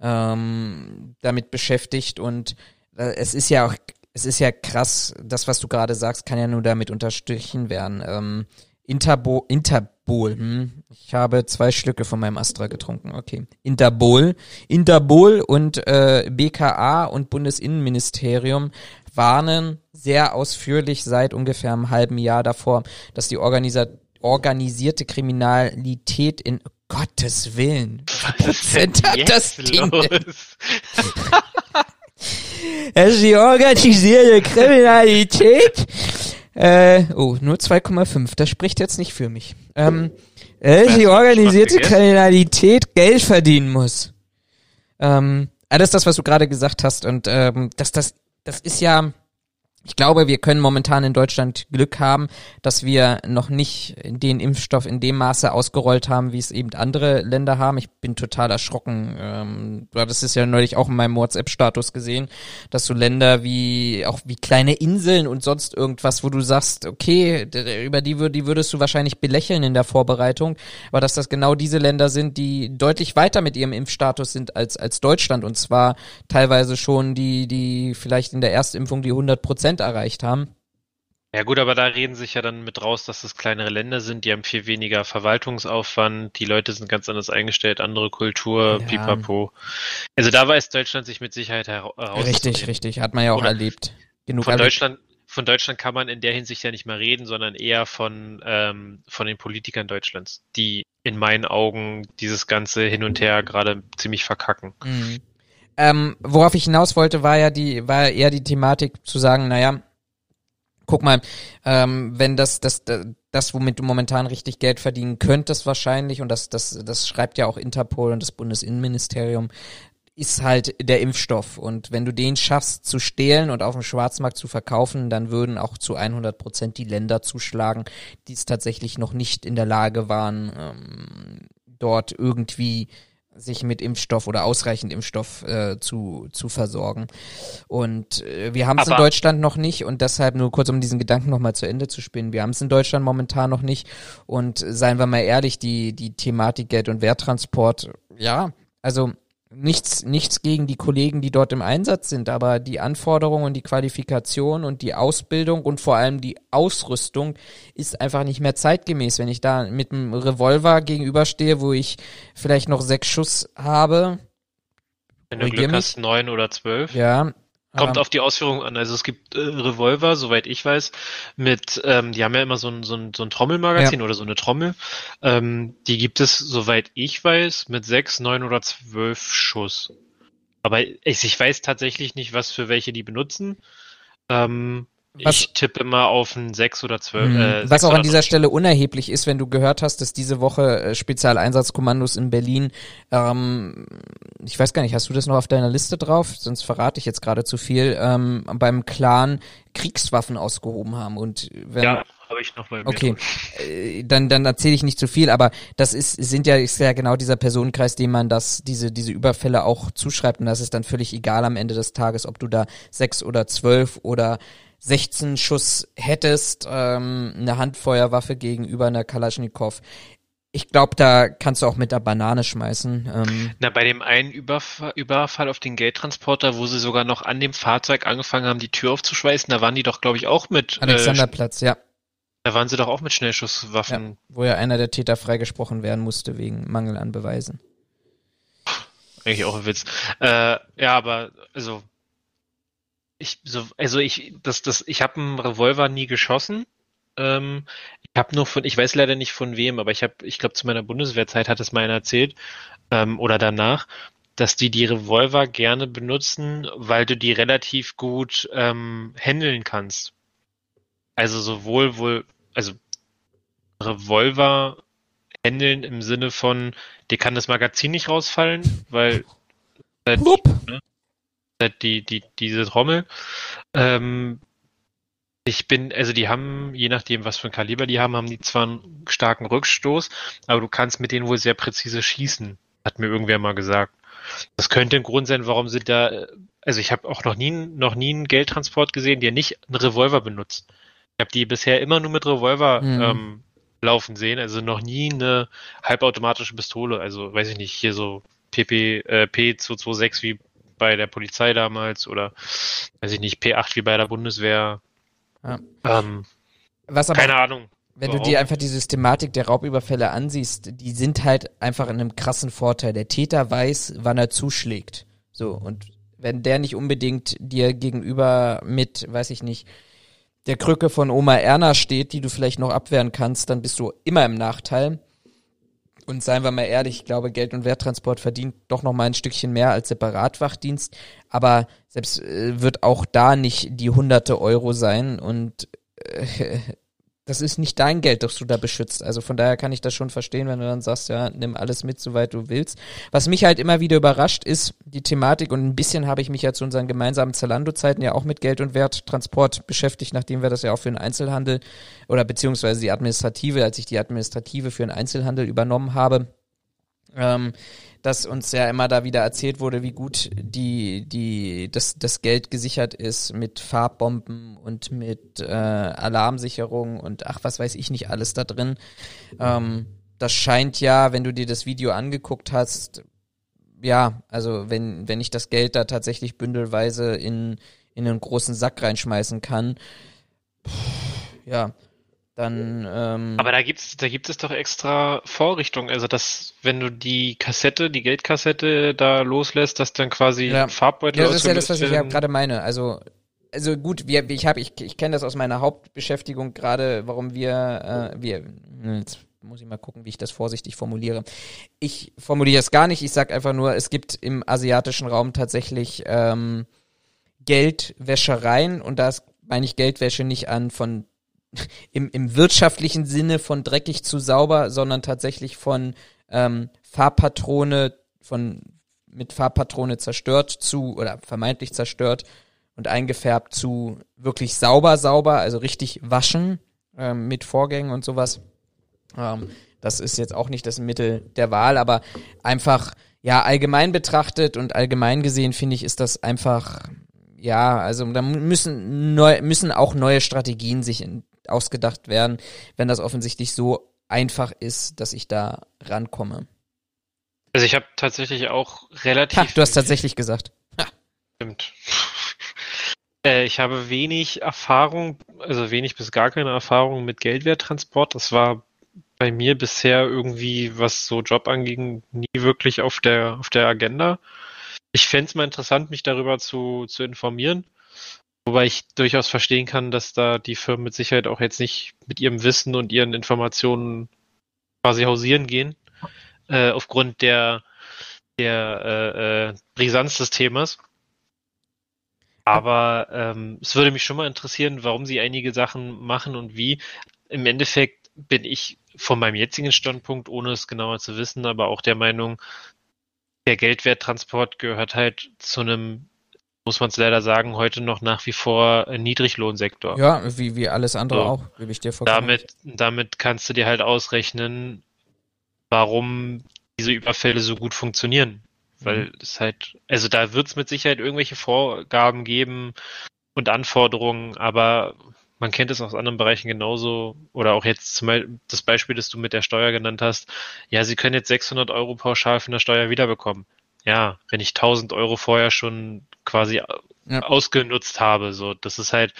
ähm, damit beschäftigt und äh, es ist ja auch, es ist ja krass, das, was du gerade sagst, kann ja nur damit unterstrichen werden. Ähm, Interbo, Interbol, hm? ich habe zwei Schlücke von meinem Astra getrunken, okay. Interbol, Interbol und äh, BKA und Bundesinnenministerium warnen sehr ausführlich seit ungefähr einem halben Jahr davor, dass die Organisa organisierte Kriminalität in Gottes Willen, Was ist denn hat das Ding denn? los? Es ist die organisierte Kriminalität. Äh, oh, nur 2,5. Das spricht jetzt nicht für mich. Ähm, ist die organisierte? Kriminalität Geld verdienen muss. Ähm, ah, das ist das, was du gerade gesagt hast. Und ähm, das, das, das ist ja. Ich glaube, wir können momentan in Deutschland Glück haben, dass wir noch nicht den Impfstoff in dem Maße ausgerollt haben, wie es eben andere Länder haben. Ich bin total erschrocken. Ähm, du hattest es ja neulich auch in meinem WhatsApp-Status gesehen, dass so Länder wie auch wie kleine Inseln und sonst irgendwas, wo du sagst, okay, über die, die würdest du wahrscheinlich belächeln in der Vorbereitung, aber dass das genau diese Länder sind, die deutlich weiter mit ihrem Impfstatus sind als als Deutschland und zwar teilweise schon die die vielleicht in der Erstimpfung die 100 Prozent erreicht haben. Ja gut, aber da reden sich ja dann mit raus, dass es kleinere Länder sind, die haben viel weniger Verwaltungsaufwand, die Leute sind ganz anders eingestellt, andere Kultur, Ja. pipapo. Also da weiß Deutschland sich mit Sicherheit hera- herauszunehmen. Richtig, richtig, hat man ja auch Oder erlebt. Genug Von erlebt. Deutschland, von Deutschland kann man in der Hinsicht ja nicht mehr reden, sondern eher von, ähm, von den Politikern Deutschlands, die in meinen Augen dieses ganze Hin und Her gerade ziemlich verkacken. Mhm. Ähm, worauf ich hinaus wollte, war ja die, war eher die Thematik zu sagen, naja, guck mal, ähm, wenn das, das, das, womit du momentan richtig Geld verdienen könntest wahrscheinlich, und das, das, das schreibt ja auch Interpol und das Bundesinnenministerium, ist halt der Impfstoff. Und wenn du den schaffst zu stehlen und auf dem Schwarzmarkt zu verkaufen, dann würden auch zu 100 Prozent die Länder zuschlagen, die es tatsächlich noch nicht in der Lage waren, ähm, dort irgendwie sich mit Impfstoff oder ausreichend Impfstoff äh, zu, zu versorgen. Und äh, wir haben es in Deutschland noch nicht und deshalb nur kurz, um diesen Gedanken nochmal zu Ende zu spinnen, wir haben es in Deutschland momentan noch nicht und seien wir mal ehrlich, die, die Thematik Geld- und Werttransport, ja, also nichts, nichts gegen die Kollegen, die dort im Einsatz sind, aber die Anforderungen und die Qualifikation und die Ausbildung und vor allem die Ausrüstung ist einfach nicht mehr zeitgemäß. Wenn ich da mit einem Revolver gegenüberstehe, wo ich vielleicht noch sechs Schuss habe, Wenn du Glück mich. hast, neun oder zwölf. ja. Kommt auf die Ausführung an. Also es gibt äh, Revolver, soweit ich weiß, mit, ähm, die haben ja immer so ein, so ein, so ein Trommelmagazin oder so eine Trommel. Ähm, die gibt es, soweit ich weiß, mit sechs, neun oder zwölf Schuss. Aber ich, ich weiß tatsächlich nicht, was für welche die benutzen. Ähm, Was- ich tippe immer auf ein sechs oder zwölf. Mhm. Äh, Was auch an dieser neun. Stelle unerheblich ist, wenn du gehört hast, dass diese Woche äh, Spezialeinsatzkommandos in Berlin, ähm, ich weiß gar nicht, hast du das noch auf deiner Liste drauf? Sonst verrate ich jetzt gerade zu viel, ähm, beim Clan Kriegswaffen ausgehoben haben. Und wenn, Ja, habe ich noch bei mir. Okay, äh, dann dann erzähle ich nicht zu viel, aber das ist sind ja ist ja genau dieser Personenkreis, dem man das diese diese Überfälle auch zuschreibt und das ist dann völlig egal am Ende des Tages, ob du da sechs oder zwölf oder 16 Schuss hättest, ähm, eine Handfeuerwaffe gegenüber einer Kalaschnikow. Ich glaube, da kannst du auch mit der Banane schmeißen. Ähm, Na, bei dem einen Überfall, Überfall auf den Geldtransporter, wo sie sogar noch an dem Fahrzeug angefangen haben, die Tür aufzuschweißen, da waren die doch, glaube ich, auch mit, äh, Alexanderplatz, ja, da waren sie doch auch mit Schnellschusswaffen. wo ja einer der Täter freigesprochen werden musste wegen Mangel an Beweisen. Eigentlich auch ein Witz. Äh, ja, aber also ich so also ich das das ich habe einen Revolver nie geschossen. Ähm, ich habe nur von, ich weiß leider nicht von wem, aber ich habe, ich glaube, zu meiner Bundeswehrzeit hat es mal einer erzählt ähm, oder danach, dass die die Revolver gerne benutzen, weil du die relativ gut ähm, handeln kannst. Also sowohl wohl, also Revolver handeln im Sinne von, dir kann das Magazin nicht rausfallen, weil halt, ne, die, die, diese Trommel. Ähm, ich bin, also die haben, je nachdem, was für ein Kaliber die haben, haben die zwar einen starken Rückstoß, aber du kannst mit denen wohl sehr präzise schießen, hat mir irgendwer mal gesagt. Das könnte ein Grund sein, warum sie da, also ich habe auch noch nie, noch nie einen Geldtransport gesehen, der nicht einen Revolver benutzt. Ich habe die bisher immer nur mit Revolver mhm. ähm, laufen sehen, also noch nie eine halbautomatische Pistole, also weiß ich nicht, hier so PP, äh, P226 wie bei der Polizei damals oder weiß ich nicht, P8 wie bei der Bundeswehr. Ja. Ähm, Was aber, keine Ahnung. Wenn Warum? du dir einfach die Systematik der Raubüberfälle ansiehst, die sind halt einfach in einem krassen Vorteil. Der Täter weiß, wann er zuschlägt. So, und wenn der nicht unbedingt dir gegenüber mit, weiß ich nicht, der Krücke von Oma Erna steht, die du vielleicht noch abwehren kannst, dann bist du immer im Nachteil. Und seien wir mal ehrlich, ich glaube, Geld- und Werttransport verdient doch noch mal ein Stückchen mehr als Separatwachdienst. Aber selbst äh, wird auch da nicht die hunderte Euro sein. Und äh, das ist nicht dein Geld, das du da beschützt. Also von daher kann ich das schon verstehen, wenn du dann sagst, ja, nimm alles mit, soweit du willst. Was mich halt immer wieder überrascht, ist die Thematik und ein bisschen habe ich mich ja zu unseren gemeinsamen Zalando-Zeiten ja auch mit Geld- und Werttransport beschäftigt, nachdem wir das ja auch für den Einzelhandel oder beziehungsweise die Administrative, als ich die Administrative für den Einzelhandel übernommen habe. Ähm, dass uns ja immer da wieder erzählt wurde, wie gut die, die, das, das Geld gesichert ist mit Farbbomben und mit äh, Alarmsicherung und ach, was weiß ich nicht alles da drin. Ähm, das scheint ja, wenn du dir das Video angeguckt hast, ja, also wenn, wenn ich das Geld da tatsächlich bündelweise in, in einen großen Sack reinschmeißen kann, pff, ja, dann. Ähm, Aber da gibt's, da gibt es doch extra Vorrichtungen, also dass, wenn du die Kassette, die Geldkassette da loslässt, dass dann quasi ja. Farbbeutel Ja, das ist ja das, was ich ja gerade meine. Also also gut, wir, ich habe, ich, ich kenne das aus meiner Hauptbeschäftigung gerade, warum wir, äh, wir, jetzt muss ich mal gucken, wie ich das vorsichtig formuliere. Ich formuliere es gar nicht, ich sag einfach nur, es gibt im asiatischen Raum tatsächlich ähm, Geldwäschereien und da meine ich Geldwäsche nicht an von im, im wirtschaftlichen Sinne von dreckig zu sauber, sondern tatsächlich von ähm, Farbpatrone, von mit Farbpatrone zerstört zu oder vermeintlich zerstört und eingefärbt zu wirklich sauber, sauber, also richtig waschen ähm, mit Vorgängen und sowas. Ähm, das ist jetzt auch nicht das Mittel der Wahl, aber einfach, ja, allgemein betrachtet und allgemein gesehen finde ich, ist das einfach, ja, also da müssen, neu, müssen auch neue Strategien sich in, ausgedacht werden, wenn das offensichtlich so einfach ist, dass ich da rankomme. Also ich habe tatsächlich auch relativ. Ha, du hast tatsächlich gesagt. Ha. Stimmt. Äh, ich habe wenig Erfahrung, also wenig bis gar keine Erfahrung mit Geldwerttransport. Das war bei mir bisher irgendwie, was so Job anging, nie wirklich auf der, auf der Agenda. Ich fände es mal interessant, mich darüber zu, zu informieren. Wobei ich durchaus verstehen kann, dass da die Firmen mit Sicherheit auch jetzt nicht mit ihrem Wissen und ihren Informationen quasi hausieren gehen, äh, aufgrund der, der äh, äh, Brisanz des Themas. Aber ähm, es würde mich schon mal interessieren, warum sie einige Sachen machen und wie. Im Endeffekt bin ich von meinem jetzigen Standpunkt, ohne es genauer zu wissen, aber auch der Meinung, der Geldwerttransport gehört halt zu einem muss man es leider sagen, heute noch nach wie vor ein Niedriglohnsektor. Ja, wie, wie alles andere so. auch, gebe ich dir vollkommen. Damit, damit kannst du dir halt ausrechnen, warum diese Überfälle so gut funktionieren. Weil mhm. es halt, also da wird es mit Sicherheit irgendwelche Vorgaben geben und Anforderungen, aber man kennt es aus anderen Bereichen genauso. Oder auch jetzt zum Beispiel das Beispiel, das du mit der Steuer genannt hast. Ja, sie können jetzt 600 Euro pauschal von der Steuer wiederbekommen ja, wenn ich 1000 Euro vorher schon quasi ja. ausgenutzt habe, so, das ist halt,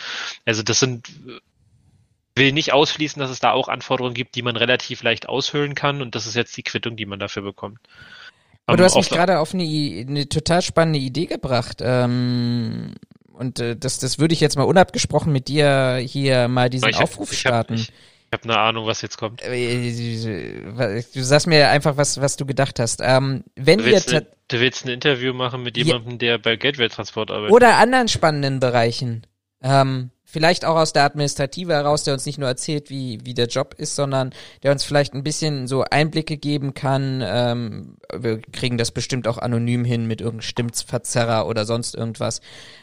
also das sind, will nicht ausschließen, dass es da auch Anforderungen gibt, die man relativ leicht aushöhlen kann und das ist jetzt die Quittung, die man dafür bekommt. Aber du hast mich gerade auf eine, eine, total spannende Idee gebracht. Ähm, und äh, das, das würde ich jetzt mal unabgesprochen mit dir hier mal diesen hab- Aufruf ich starten. Hab, ich ich habe eine Ahnung, was jetzt kommt. Äh, Du sagst mir einfach, was, was du gedacht hast. Ähm, wenn Du ihr willst, ta- ne, du willst ein Interview machen mit Ja. jemandem, der bei Geldwerttransport arbeitet. oder anderen spannenden Bereichen, ähm, vielleicht auch aus der Administrative heraus, der uns nicht nur erzählt, wie, wie der Job ist, sondern der uns vielleicht ein bisschen so Einblicke geben kann. Ähm, wir kriegen das bestimmt auch anonym hin mit irgendeinem Stimmverzerrer oder sonst irgendwas.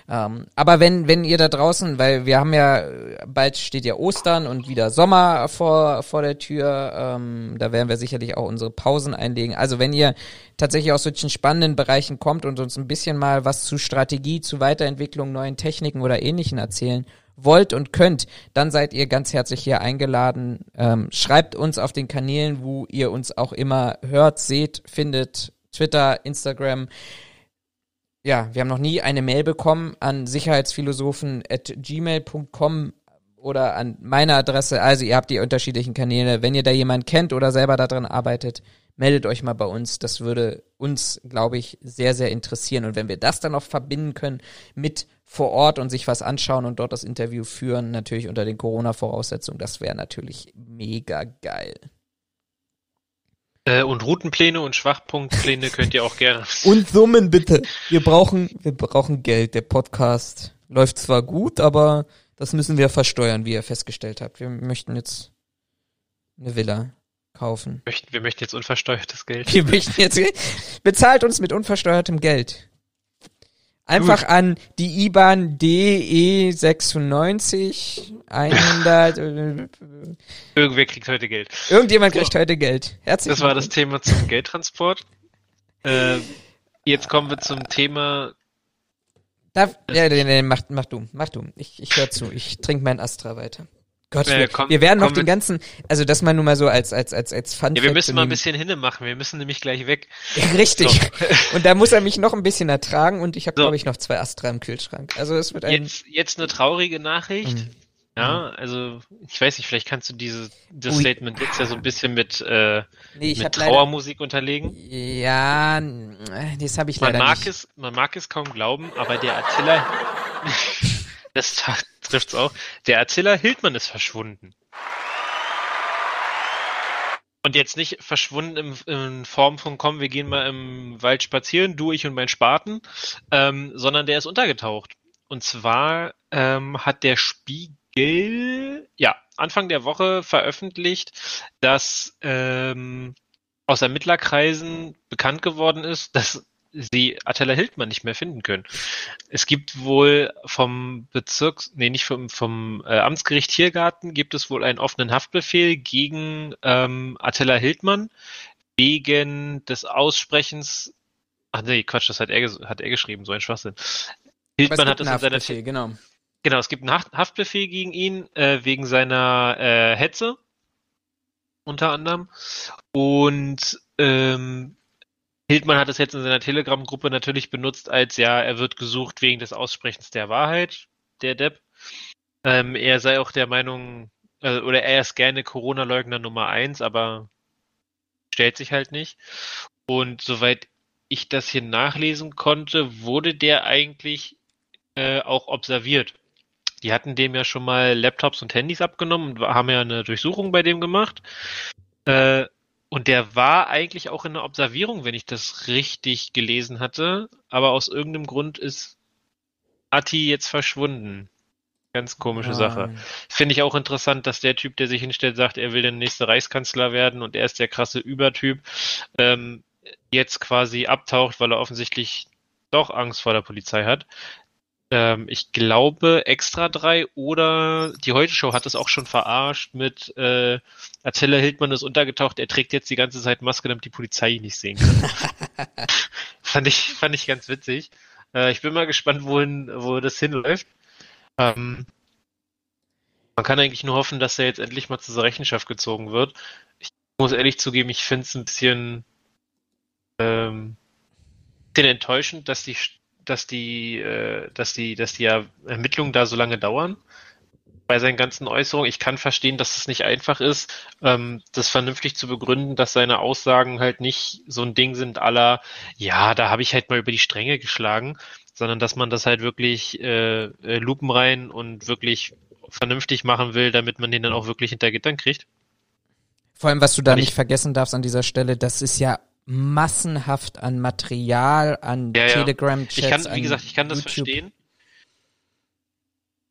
Ähm, aber wenn, wenn ihr da draußen, weil wir haben ja, bald steht ja Ostern und wieder Sommer vor, vor der Tür, ähm, da werden wir sicherlich auch unsere Pausen einlegen. Also wenn ihr tatsächlich aus solchen spannenden Bereichen kommt und uns ein bisschen mal was zu Strategie, zu Weiterentwicklung, neuen Techniken oder ähnlichen erzählen wollt und könnt, dann seid ihr ganz herzlich hier eingeladen. Ähm, schreibt uns auf den Kanälen, wo ihr uns auch immer hört, seht, findet, Twitter, Instagram. Ja, wir haben noch nie eine Mail bekommen an sicherheitsphilosophen at gmail.com oder an meine Adresse. Also ihr habt die unterschiedlichen Kanäle. Wenn ihr da jemanden kennt oder selber daran arbeitet, meldet euch mal bei uns. Das würde uns, glaube ich, sehr, sehr interessieren. Und wenn wir das dann noch verbinden können mit vor Ort und sich was anschauen und dort das Interview führen, natürlich unter den Corona-Voraussetzungen, das wäre natürlich mega geil. Äh, und Routenpläne und Schwachpunktpläne könnt ihr auch gerne. Und Summen bitte. Wir brauchen, wir brauchen Geld. Der Podcast läuft zwar gut, aber das müssen wir versteuern, wie ihr festgestellt habt. Wir möchten jetzt eine Villa kaufen. Wir möchten, wir möchten jetzt unversteuertes Geld. Wir möchten jetzt, bezahlt uns mit unversteuertem Geld. Einfach an die IBAN DE96 100. äh, Irgendwer kriegt heute Geld. Irgendjemand kriegt heute Geld. Herzlich Das war das Thema zum Geldtransport. Äh, jetzt kommen wir zum Thema. Darf, ja, nee, nee, mach, mach du, mach du. Ich, ich höre zu. Ich trinke meinen Astra weiter. Gott, Äh, wir, komm- wir werden noch den ganzen, also das mal nur mal so als als als als Fun Ja, wir müssen mal ein bisschen hinne machen. Wir müssen nämlich gleich weg. Ja, richtig. Und da muss er mich noch ein bisschen ertragen und ich habe So. glaube ich noch zwei Astra im Kühlschrank. Also es wird ein Jetzt, jetzt eine traurige Nachricht. Mhm. Ja, also ich weiß nicht, vielleicht kannst du diese, das Ui. Statement jetzt ja so ein bisschen mit, äh, nee, mit habe leider Trauermusik unterlegen. ja, das habe ich Man leider mag nicht. es, man mag es kaum glauben, aber der Attila, das trifft's auch, der Attila Hildmann ist verschwunden. Und jetzt nicht verschwunden im, in Form von komm, wir gehen mal im Wald spazieren, du, ich und mein Spaten, ähm, sondern der ist untergetaucht. Und zwar ähm, hat der Spiegel, ja, Anfang der Woche veröffentlicht, dass ähm, aus Ermittlerkreisen bekannt geworden ist, dass sie Attila Hildmann nicht mehr finden können. Es gibt wohl vom Bezirks, nee, nicht vom, vom äh, Amtsgericht Tiergarten, gibt es wohl einen offenen Haftbefehl gegen ähm, Attila Hildmann wegen des Aussprechens. Ach nee, Quatsch, das hat er, hat er geschrieben, so ein Schwachsinn. Hildmann hat es einen in seiner Haftbefehl, genau. Genau, es gibt einen Haft Haftbefehl gegen ihn äh, wegen seiner äh, Hetze unter anderem. Und ähm, Hildmann hat es jetzt in seiner Telegram-Gruppe natürlich benutzt als ja, er wird gesucht wegen des Aussprechens der Wahrheit, der Depp. Ähm, er sei auch der Meinung, äh, oder er ist gerne Corona-Leugner Nummer eins, aber stellt sich halt nicht. Und soweit ich das hier nachlesen konnte, wurde der eigentlich äh, auch observiert. Die hatten dem ja schon mal Laptops und Handys abgenommen und haben ja eine Durchsuchung bei dem gemacht. Äh, und der war eigentlich auch in der Observierung, wenn ich das richtig gelesen hatte. Aber aus irgendeinem Grund ist Atti jetzt verschwunden. Ganz komische Sache. Ah. Finde ich auch interessant, dass der Typ, der sich hinstellt, sagt, er will der nächste Reichskanzler werden und er ist der krasse Übertyp, ähm, jetzt quasi abtaucht, weil er offensichtlich doch Angst vor der Polizei hat. Ähm, ich glaube, Extra 3 oder die Heute Show hat es auch schon verarscht mit äh, Attila Hildmann ist untergetaucht, er trägt jetzt die ganze Zeit Maske, damit die Polizei ihn nicht sehen kann. fand ich, fand ich ganz witzig. Äh, ich bin mal gespannt, wohin, wo das hinläuft. Ähm, man kann eigentlich nur hoffen, dass er jetzt endlich mal zur Rechenschaft gezogen wird. Ich muss ehrlich zugeben, ich finde es ein bisschen, ähm, bisschen enttäuschend, dass die, dass die, äh, dass die, dass die Ermittlungen da so lange dauern. bei seinen ganzen Äußerungen. Ich kann verstehen, dass es nicht einfach ist, ähm, das vernünftig zu begründen, dass seine Aussagen halt nicht so ein Ding sind aller, ja, da habe ich halt mal über die Stränge geschlagen, sondern dass man das halt wirklich äh, äh, lupenrein und wirklich vernünftig machen will, damit man den dann auch wirklich hinter Gittern kriegt. Vor allem, was du da nicht vergessen darfst an dieser Stelle, das ist ja massenhaft an Material, an Ja, ja. Telegram-Chats. Ich kann, wie gesagt, ich kann das YouTube. verstehen.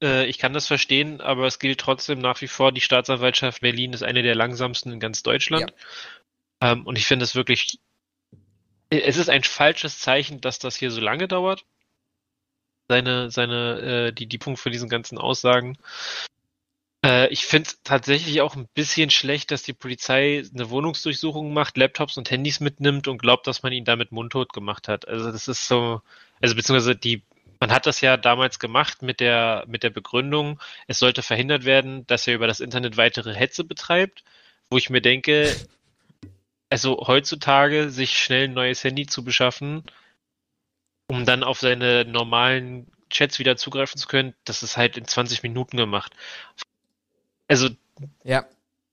Äh, ich kann das verstehen, aber es gilt trotzdem nach wie vor, die Staatsanwaltschaft Berlin ist eine der langsamsten in ganz Deutschland. Ähm, und ich finde es wirklich, es ist ein falsches Zeichen, dass das hier so lange dauert. Seine, seine, äh, die, die Punkt für diesen ganzen Aussagen. Äh, ich finde es tatsächlich auch ein bisschen schlecht, dass die Polizei eine Wohnungsdurchsuchung macht, Laptops und Handys mitnimmt und glaubt, dass man ihn damit mundtot gemacht hat. Also das ist so, also beziehungsweise die, man hat das ja damals gemacht mit der, mit der Begründung, es sollte verhindert werden, dass er über das Internet weitere Hetze betreibt, wo ich mir denke, also heutzutage sich schnell ein neues Handy zu beschaffen, um dann auf seine normalen Chats wieder zugreifen zu können, das ist halt in 20 Minuten gemacht. Also Ja,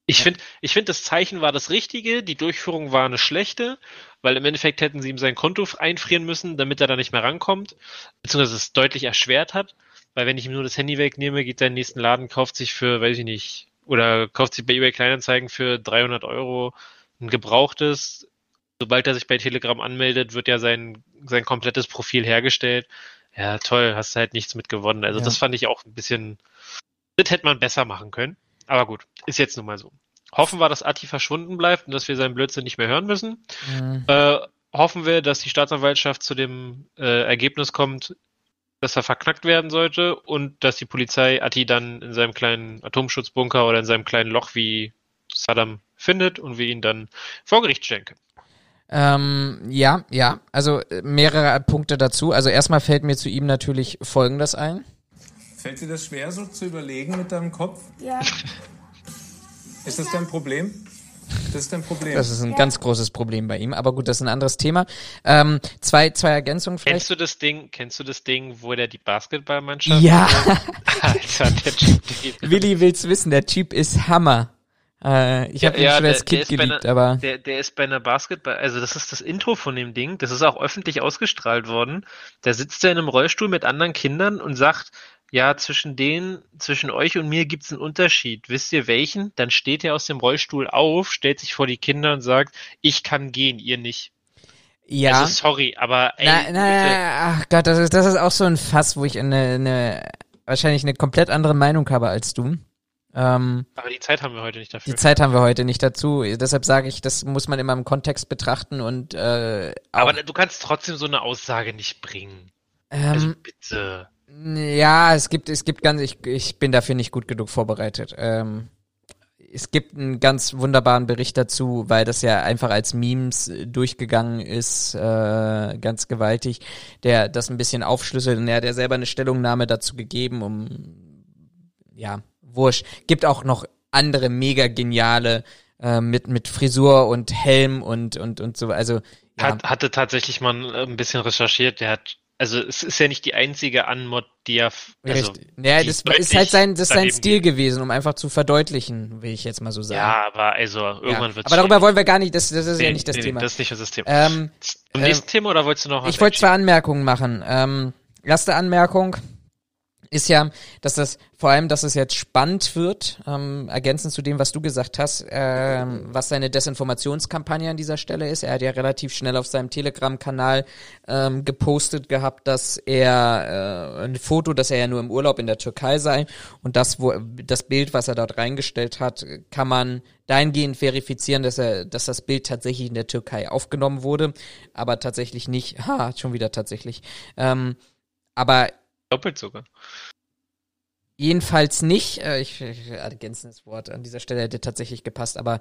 ich finde, ich finde, das Zeichen war das Richtige, die Durchführung war eine schlechte, weil im Endeffekt hätten sie ihm sein Konto einfrieren müssen, damit er da nicht mehr rankommt, beziehungsweise es deutlich erschwert hat, weil wenn ich ihm nur das Handy wegnehme, geht er in den nächsten Laden, kauft sich für, weiß ich nicht, oder kauft sich bei eBay Kleinanzeigen für 300 Euro ein gebrauchtes. Sobald er sich bei Telegram anmeldet, wird ja sein, sein komplettes Profil hergestellt. Ja, toll, hast halt nichts mit gewonnen. Also Ja. das fand ich auch ein bisschen, das hätte man besser machen können. Aber gut, ist jetzt nun mal so. Hoffen wir, dass Atti verschwunden bleibt und dass wir seinen Blödsinn nicht mehr hören müssen. Mhm. Äh, hoffen wir, dass die Staatsanwaltschaft zu dem äh, Ergebnis kommt, dass er verknackt werden sollte und dass die Polizei Atti dann in seinem kleinen Atomschutzbunker oder in seinem kleinen Loch wie Saddam findet und wir ihn dann vor Gericht stellen können. Ähm, ja, ja, also äh, mehrere Punkte dazu. Also erstmal fällt mir zu ihm natürlich Folgendes ein. Fällt dir das schwer, so zu überlegen mit deinem Kopf? Ja, Ist das dein Problem? Das ist dein Problem. Das ist ein ganz großes Problem bei ihm, aber gut, das ist ein anderes Thema. Ähm, zwei, zwei Ergänzungen Kennst vielleicht. du das Ding, kennst du das Ding, wo der die Basketballmannschaft Ja, Alter, der Typ, Willi will's wissen, der Typ ist Hammer. Äh, ich habe ihn schon als Kind geliebt, einer, aber der, der ist bei einer Basketball, also das ist das Intro von dem Ding, das ist auch öffentlich ausgestrahlt worden. Da sitzt er in einem Rollstuhl mit anderen Kindern und sagt, ja, zwischen denen, zwischen euch und mir gibt's einen Unterschied. Wisst ihr welchen? Dann steht er aus dem Rollstuhl auf, stellt sich vor die Kinder und sagt, ich kann gehen, ihr nicht. ja. Also sorry, aber ey, na, bitte. na, ach Gott, das ist, das ist auch so ein Fass, wo ich eine, eine wahrscheinlich eine komplett andere Meinung habe als du. Ähm, aber die Zeit haben wir heute nicht dafür. die Zeit haben wir heute nicht dazu. Deshalb sage ich, das muss man immer im Kontext betrachten und äh, auch, aber du kannst trotzdem so eine Aussage nicht bringen. Also ähm, bitte. Ja, es gibt, es gibt ganz, ich, ich bin dafür nicht gut genug vorbereitet. Ähm, es gibt einen ganz wunderbaren Bericht dazu, weil das ja einfach als Memes äh, durchgegangen ist, äh, ganz gewaltig, der das ein bisschen aufschlüsselt und er hat ja selber eine Stellungnahme dazu gegeben, um, ja, wurscht. Gibt auch noch andere mega geniale äh, mit, mit Frisur und Helm und, und, und so, also, ja. Hat, hatte tatsächlich mal ein bisschen recherchiert. Der hat, also es ist ja nicht die einzige Anmod, die er, f- also. Ja, das ist halt sein, das ist sein Stil gewesen, um einfach zu verdeutlichen, will ich jetzt mal so sagen. ja, aber also irgendwann Ja. wird Aber darüber wollen wir gar nicht, das, das ist ja nicht das Thema. Das ist nicht das Thema. ähm, Zum nächsten Thema oder wolltest du noch was ich wollte zwei? Anmerkungen machen. Ähm, erste Anmerkung ist ja, dass das vor allem, dass es jetzt spannend wird, ähm, ergänzend zu dem, was du gesagt hast, ähm, was seine Desinformationskampagne an dieser Stelle ist. Er hat ja relativ schnell auf seinem Telegram-Kanal ähm, gepostet gehabt, dass er äh, ein Foto, dass er ja nur im Urlaub in der Türkei sei und das, wo das Bild, was er dort reingestellt hat, kann man dahingehend verifizieren, dass er, dass das Bild tatsächlich in der Türkei aufgenommen wurde, aber tatsächlich nicht. Ha, schon wieder tatsächlich. Ähm, aber Doppelt sogar. Jedenfalls nicht, äh, ich, ich ergänzendes Wort an dieser Stelle hätte tatsächlich gepasst, aber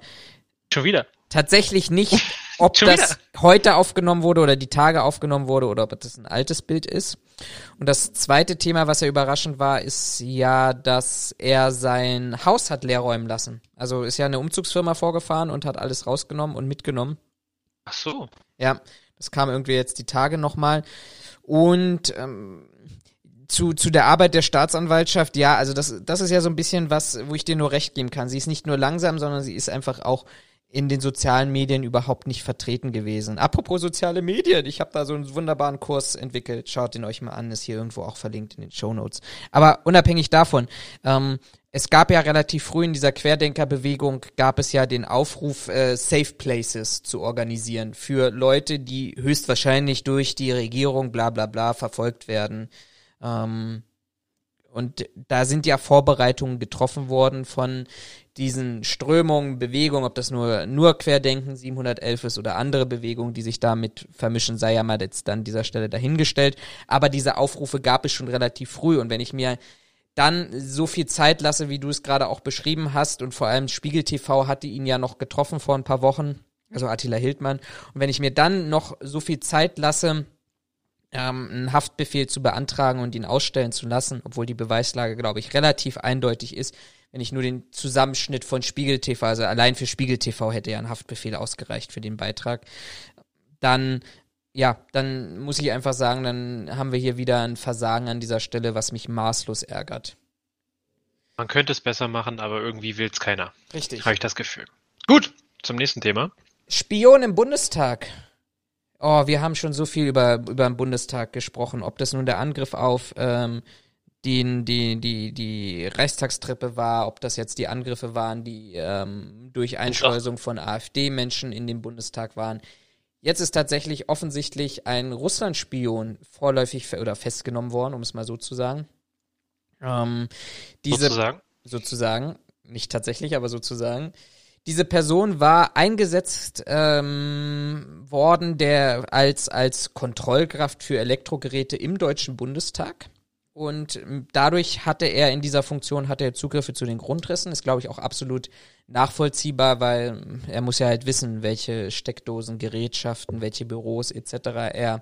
Schon wieder. tatsächlich nicht, ob das heute aufgenommen wurde oder die Tage aufgenommen wurde oder ob das ein altes Bild ist. Und das zweite Thema, was ja überraschend war, ist ja, dass er sein Haus hat leer räumen lassen. Also ist ja eine Umzugsfirma vorgefahren und hat alles rausgenommen und mitgenommen. Ach so. Ja, das kam irgendwie jetzt die Tage nochmal. Und ähm, zu, zu der Arbeit der Staatsanwaltschaft, ja, also das, das ist ja so ein bisschen was, wo ich dir nur recht geben kann. Sie ist nicht nur langsam, sondern sie ist einfach auch in den sozialen Medien überhaupt nicht vertreten gewesen. Apropos soziale Medien, ich habe da so einen wunderbaren Kurs entwickelt. Schaut ihn euch mal an, ist hier irgendwo auch verlinkt in den Show Notes. Aber unabhängig davon, ähm, es gab ja relativ früh in dieser Querdenkerbewegung, gab es ja den Aufruf, äh, Safe Places zu organisieren für Leute, die höchstwahrscheinlich durch die Regierung bla bla bla verfolgt werden. Ähm, und da sind ja Vorbereitungen getroffen worden von diesen Strömungen, Bewegungen, ob das nur, nur Querdenken 711 ist oder andere Bewegungen, die sich damit vermischen, sei ja mal jetzt an dieser Stelle dahingestellt. Aber diese Aufrufe gab es schon relativ früh und wenn ich mir dann so viel Zeit lasse, wie du es gerade auch beschrieben hast und vor allem Spiegel TV hatte ihn ja noch getroffen vor ein paar Wochen, also Attila Hildmann. Und wenn ich mir dann noch so viel Zeit lasse, ähm, einen Haftbefehl zu beantragen und ihn ausstellen zu lassen, obwohl die Beweislage, glaube ich, relativ eindeutig ist. Wenn ich nur den Zusammenschnitt von Spiegel TV, also allein für Spiegel TV hätte ja ein Haftbefehl ausgereicht für den Beitrag, dann ja, dann muss ich einfach sagen, dann haben wir hier wieder ein Versagen an dieser Stelle, was mich maßlos ärgert. Man könnte es besser machen, aber irgendwie will es keiner. Richtig. Habe ich das Gefühl. Gut, zum nächsten Thema. Spion im Bundestag. Oh, wir haben schon so viel über, über den Bundestag gesprochen, ob das nun der Angriff auf ähm, die, die, die, die Reichstagstreppe war, ob das jetzt die Angriffe waren, die ähm, durch Einschleusung von AfD-Menschen in den Bundestag waren. Jetzt ist tatsächlich offensichtlich ein Russland-Spion vorläufig oder festgenommen worden, um es mal so zu sagen. Ähm, diese, sozusagen? Sozusagen, nicht tatsächlich, aber sozusagen. Diese Person war eingesetzt ähm, worden, der als als Kontrollkraft für Elektrogeräte im Deutschen Bundestag. Und ähm, dadurch hatte er in dieser Funktion hatte er Zugriffe zu den Grundrissen. Ist glaube ich auch absolut nachvollziehbar, weil ähm, er muss ja halt wissen, welche Steckdosen, Gerätschaften, welche Büros etc. er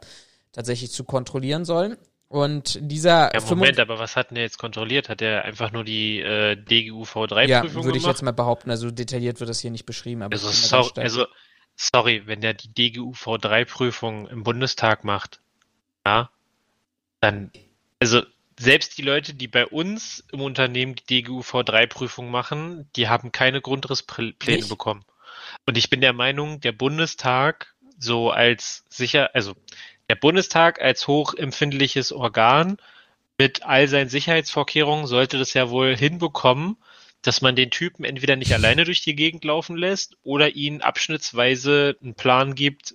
tatsächlich zu kontrollieren soll. Und dieser. Ja, Moment, aber was hat denn er jetzt kontrolliert? Hat er einfach nur die äh, DGUV3-Prüfung ja, gemacht? würde ich jetzt mal behaupten. Also detailliert wird das hier nicht beschrieben. Aber also, so, also, sorry, wenn der die DGUV3-Prüfung im Bundestag macht, ja, dann, also selbst die Leute, die bei uns im Unternehmen die DGUV3-Prüfung machen, die haben keine Grundrisspläne nicht? bekommen. Und ich bin der Meinung, der Bundestag so als sicher, also der Bundestag als hochempfindliches Organ mit all seinen Sicherheitsvorkehrungen sollte das ja wohl hinbekommen, dass man den Typen entweder nicht alleine durch die Gegend laufen lässt oder ihnen abschnittsweise einen Plan gibt,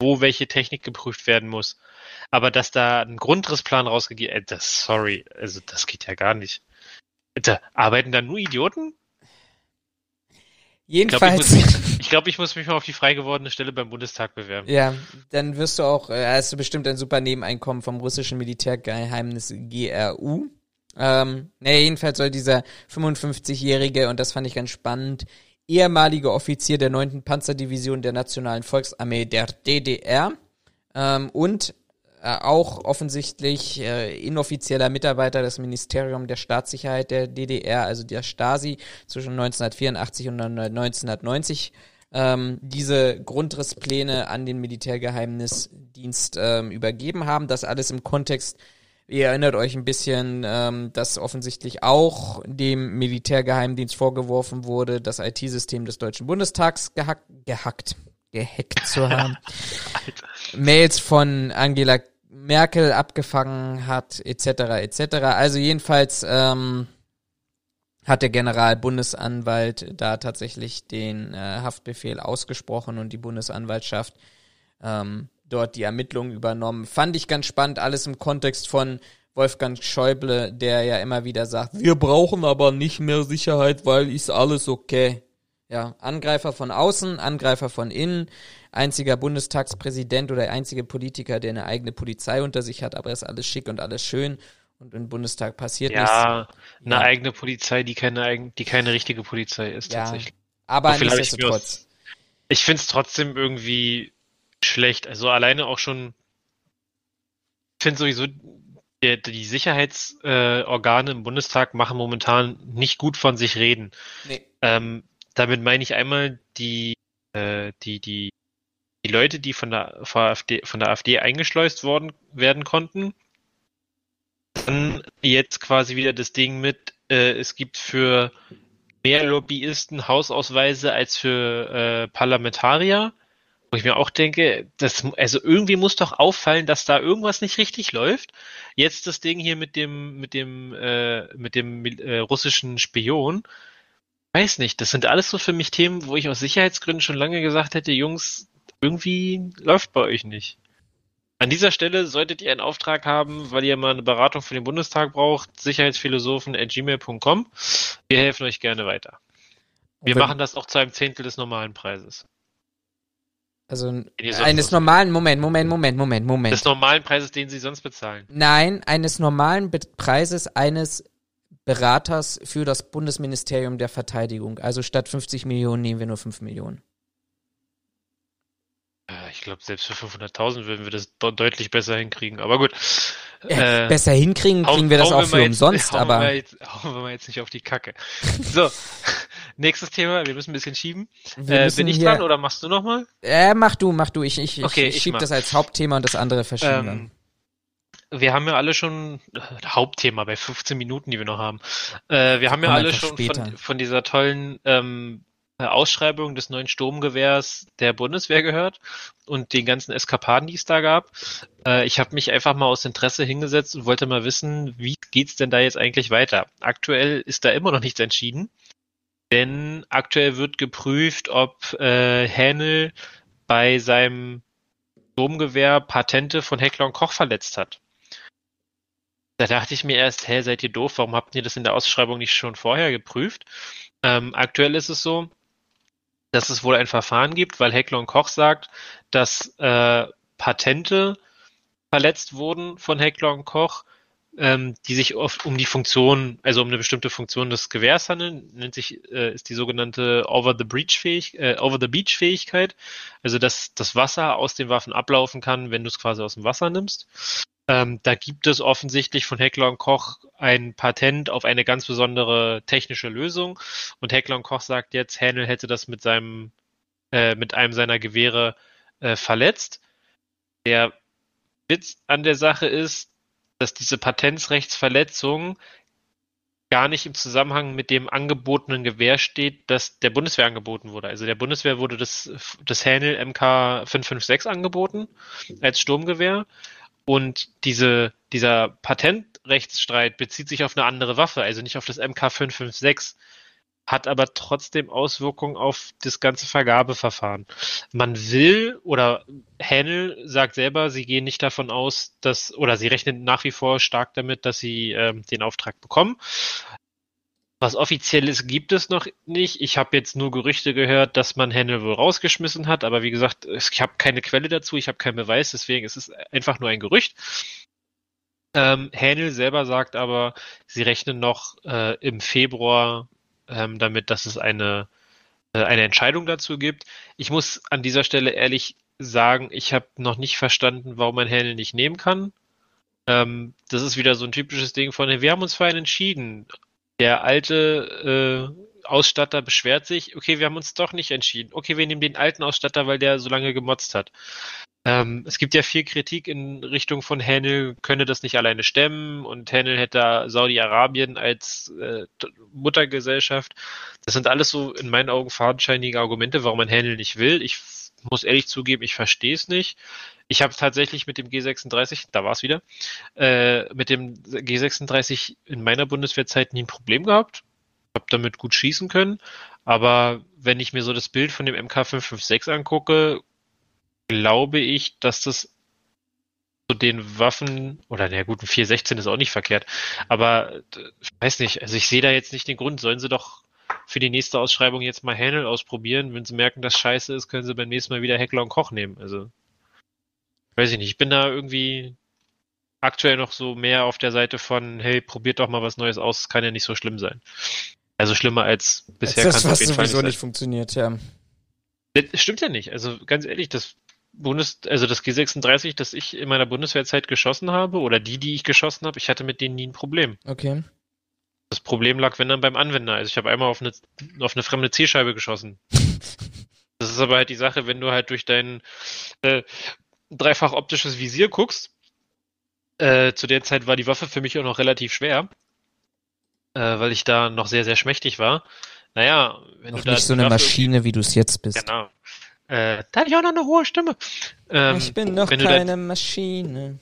wo welche Technik geprüft werden muss. Aber dass da ein Grundrissplan rausgegeben, äh, sorry, also das geht ja gar nicht. Da arbeiten da nur Idioten? Jedenfalls. Ich glaube, ich, glaub, ich, muss mich mal auf die frei gewordene Stelle beim Bundestag bewerben. Ja, dann wirst du auch, äh, hast du bestimmt ein super Nebeneinkommen vom russischen Militärgeheimnis GRU. Ähm, naja, jedenfalls soll dieser 55-jährige, und das fand ich ganz spannend, ehemalige Offizier der 9. Panzerdivision der Nationalen Volksarmee der DDR ähm, und auch offensichtlich äh, inoffizieller Mitarbeiter des Ministeriums der Staatssicherheit der DDR, also der Stasi, zwischen 1984 und 1990 ähm, diese Grundrisspläne an den Militärgeheimnisdienst ähm, übergeben haben. Das alles im Kontext, ihr erinnert euch ein bisschen, ähm, dass offensichtlich auch dem Militärgeheimdienst vorgeworfen wurde, das IT-System des Deutschen Bundestags gehackt, gehackt gehackt zu haben. Mails von Angela Merkel abgefangen hat, etc. etc. Also jedenfalls ähm, hat der Generalbundesanwalt da tatsächlich den äh, Haftbefehl ausgesprochen und die Bundesanwaltschaft ähm, dort die Ermittlungen übernommen. Fand ich ganz spannend, alles im Kontext von Wolfgang Schäuble, der ja immer wieder sagt, wir brauchen aber nicht mehr Sicherheit, weil ist alles okay. Ja, Angreifer von außen, Angreifer von innen, einziger Bundestagspräsident oder einzige Politiker, der eine eigene Polizei unter sich hat, aber ist alles schick und alles schön und im Bundestag passiert ja, nichts. Ja, eine eigene Polizei, die keine, die keine richtige Polizei ist, ja, tatsächlich. Aber so nichtsdestotrotz. Ich, ich finde es trotzdem irgendwie schlecht. Also alleine auch schon, ich finde sowieso, die, die Sicherheitsorgane äh, im Bundestag machen momentan nicht gut von sich reden. Nee. Ähm, damit meine ich einmal die, äh, die, die, die Leute, die von der, von der, AfD, von der AfD eingeschleust worden werden konnten. Dann jetzt quasi wieder das Ding mit, äh, es gibt für mehr Lobbyisten Hausausweise als für äh, Parlamentarier. Wo ich mir auch denke, das, also irgendwie muss doch auffallen, dass da irgendwas nicht richtig läuft. Jetzt das Ding hier mit dem, mit dem, äh, mit dem äh, russischen Spion. Weiß nicht, das sind alles so für mich Themen, wo ich aus Sicherheitsgründen schon lange gesagt hätte, Jungs, irgendwie läuft bei euch nicht. An dieser Stelle solltet ihr einen Auftrag haben, weil ihr mal eine Beratung für den Bundestag braucht, sicherheitsphilosophen.gmail.com. Wir helfen euch gerne weiter. Wir wenn- machen das auch zu einem Zehntel des normalen Preises. Also eines normalen, Moment, Moment, Moment, Moment, Moment. Des normalen Preises, den sie sonst bezahlen. Nein, eines normalen Be Preises eines Beraters für das Bundesministerium der Verteidigung. Also statt 50 Millionen nehmen wir nur 5 Millionen. Äh, Ich glaube, selbst für 500.000 würden wir das de deutlich besser hinkriegen. Aber gut. Äh, besser hinkriegen, kriegen wir das auch für mal umsonst, jetzt, hauen aber Wir jetzt, hauen wir mal jetzt nicht auf die Kacke. So, nächstes Thema. Wir müssen ein bisschen schieben. wir Äh, bin ich hier, dran oder machst du nochmal? Äh, mach du, mach du. Ich, ich, Okay, ich, ich schieb mach. das als Hauptthema und das andere verschieben wir. Ähm, wir haben ja alle schon äh, Hauptthema bei 15 Minuten, die wir noch haben. Äh, wir haben ja alle schon von, von dieser tollen ähm, äh, Ausschreibung des neuen Sturmgewehrs der Bundeswehr gehört und den ganzen Eskapaden, die es da gab. Äh, ich habe mich einfach mal aus Interesse hingesetzt und wollte mal wissen, wie geht's denn da jetzt eigentlich weiter? Aktuell ist da immer noch nichts entschieden, denn aktuell wird geprüft, ob äh, Hänel bei seinem Sturmgewehr Patente von Heckler und Koch verletzt hat. Da dachte ich mir erst, hä, seid ihr doof? Warum habt ihr das in der Ausschreibung nicht schon vorher geprüft? Ähm, aktuell ist es so, dass es wohl ein Verfahren gibt, weil Heckler und Koch sagt, dass äh, Patente verletzt wurden von Heckler und Koch, ähm, die sich oft um die Funktion, also um eine bestimmte Funktion des Gewehrs handeln, nennt sich, äh, ist die sogenannte Over the Breach Fähig, äh, Over the Beach Fähigkeit, also dass das Wasser aus den Waffen ablaufen kann, wenn du es quasi aus dem Wasser nimmst. Ähm, da gibt es offensichtlich von Heckler und Koch ein Patent auf eine ganz besondere technische Lösung. Und Heckler und Koch sagt jetzt, Hänel hätte das mit seinem, äh, mit einem seiner Gewehre äh, verletzt. Der Witz an der Sache ist, dass diese Patentsrechtsverletzung gar nicht im Zusammenhang mit dem angebotenen Gewehr steht, das der Bundeswehr angeboten wurde. Also der Bundeswehr wurde das, das Hänel MK 556 angeboten als Sturmgewehr. Und diese, dieser Patentrechtsstreit bezieht sich auf eine andere Waffe, also nicht auf das MK 556, hat aber trotzdem Auswirkungen auf das ganze Vergabeverfahren. Man will oder Hänel sagt selber, sie gehen nicht davon aus, dass oder sie rechnen nach wie vor stark damit, dass sie ähm, den Auftrag bekommen. Was offizielles gibt es noch nicht. Ich habe jetzt nur Gerüchte gehört, dass man Hänel wohl rausgeschmissen hat, aber wie gesagt, ich habe keine Quelle dazu, ich habe keinen Beweis, deswegen ist es einfach nur ein Gerücht. Ähm, Hänel selber sagt aber, sie rechnen noch äh, im Februar ähm, damit, dass es eine, äh, eine Entscheidung dazu gibt. Ich muss an dieser Stelle ehrlich sagen, ich habe noch nicht verstanden, warum man Hänel nicht nehmen kann. Ähm, das ist wieder so ein typisches Ding von, wir haben uns für einen entschieden. Der alte äh, Ausstatter beschwert sich, okay, wir haben uns doch nicht entschieden. Okay, wir nehmen den alten Ausstatter, weil der so lange gemotzt hat. Ähm, es gibt ja viel Kritik in Richtung von Hänel, könne das nicht alleine stemmen und Hänel hätte Saudi-Arabien als äh, Muttergesellschaft. Das sind alles so in meinen Augen fadenscheinige Argumente, warum man Hänel nicht will. Ich muss ehrlich zugeben, ich verstehe es nicht. Ich habe tatsächlich mit dem G36, da war es wieder, äh, mit dem G36 in meiner Bundeswehrzeit nie ein Problem gehabt. Habe damit gut schießen können. Aber wenn ich mir so das Bild von dem MK556 angucke, glaube ich, dass das zu den Waffen, oder na gut, ein 416 ist auch nicht verkehrt, aber äh, ich weiß nicht, also ich sehe da jetzt nicht den Grund, sollen sie doch für die nächste Ausschreibung jetzt mal Hänel ausprobieren. Wenn sie merken, dass scheiße ist, können sie beim nächsten Mal wieder Heckler und Koch nehmen. Also, weiß ich nicht, ich bin da irgendwie aktuell noch so mehr auf der Seite von, hey, probiert doch mal was Neues aus, es kann ja nicht so schlimm sein. Also schlimmer als bisher das, kann es auf jeden Fall sowieso nicht nicht funktioniert, ja. sein. Das stimmt ja nicht. Also ganz ehrlich, das Bundes, also das G36, das ich in meiner Bundeswehrzeit geschossen habe, oder die, die ich geschossen habe, ich hatte mit denen nie ein Problem. Okay. Das Problem lag, wenn dann beim Anwender. Also ich habe einmal auf eine, auf eine fremde Zielscheibe geschossen. Das ist aber halt die Sache, wenn du halt durch dein äh, dreifach optisches Visier guckst, Äh, zu der Zeit war die Waffe für mich auch noch relativ schwer, äh, weil ich da noch sehr, sehr schmächtig war. Naja, wenn Noch du da nicht so eine Waffe Maschine, wie du es jetzt bist. Genau. Äh, da hatte ich auch noch eine hohe Stimme. Ähm, ich bin noch wenn du keine Da, Maschine.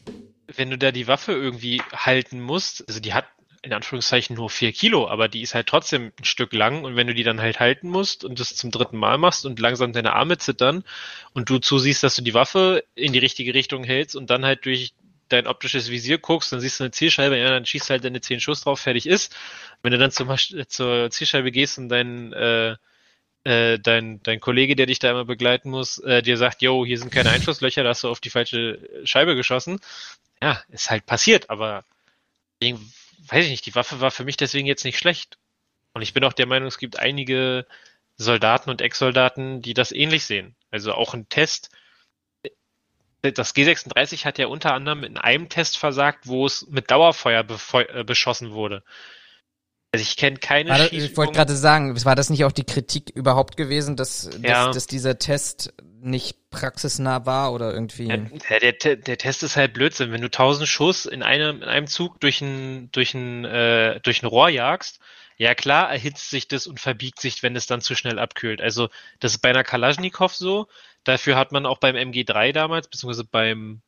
wenn du da die Waffe irgendwie halten musst, also die hat in Anführungszeichen nur vier Kilo, aber die ist halt trotzdem ein Stück lang und wenn du die dann halt halten musst und das zum dritten Mal machst und langsam deine Arme zittern und du zusiehst, dass du die Waffe in die richtige Richtung hältst und dann halt durch dein optisches Visier guckst, dann siehst du eine Zielscheibe, ja, dann schießt halt deine zehn Schuss drauf, fertig ist. Wenn du dann zum, zur Zielscheibe gehst und dein, äh, äh, dein, dein Kollege, der dich da immer begleiten muss, äh, dir sagt, yo, hier sind keine Einschusslöcher, da hast du auf die falsche Scheibe geschossen. Ja, ist halt passiert, aber deswegen, weiß ich nicht, die Waffe war für mich deswegen jetzt nicht schlecht. Und ich bin auch der Meinung, es gibt einige Soldaten und Ex-Soldaten, die das ähnlich sehen. Also auch ein Test, das G36 hat ja unter anderem in einem Test versagt, wo es mit Dauerfeuer äh, beschossen wurde. Also ich kenne keine war das, Ich wollte gerade sagen, war das nicht auch die Kritik überhaupt gewesen, dass, ja. dass, dass, dieser Test nicht praxisnah war oder irgendwie? Ja, der, der, der Test ist halt Blödsinn. Wenn du tausend Schuss in einem, in einem Zug durch ein, durch ein, äh, durch ein Rohr jagst, ja klar erhitzt sich das und verbiegt sich, wenn es dann zu schnell abkühlt. Also das ist bei einer Kalaschnikow so. Dafür hat man auch beim MG3 damals, beziehungsweise beim,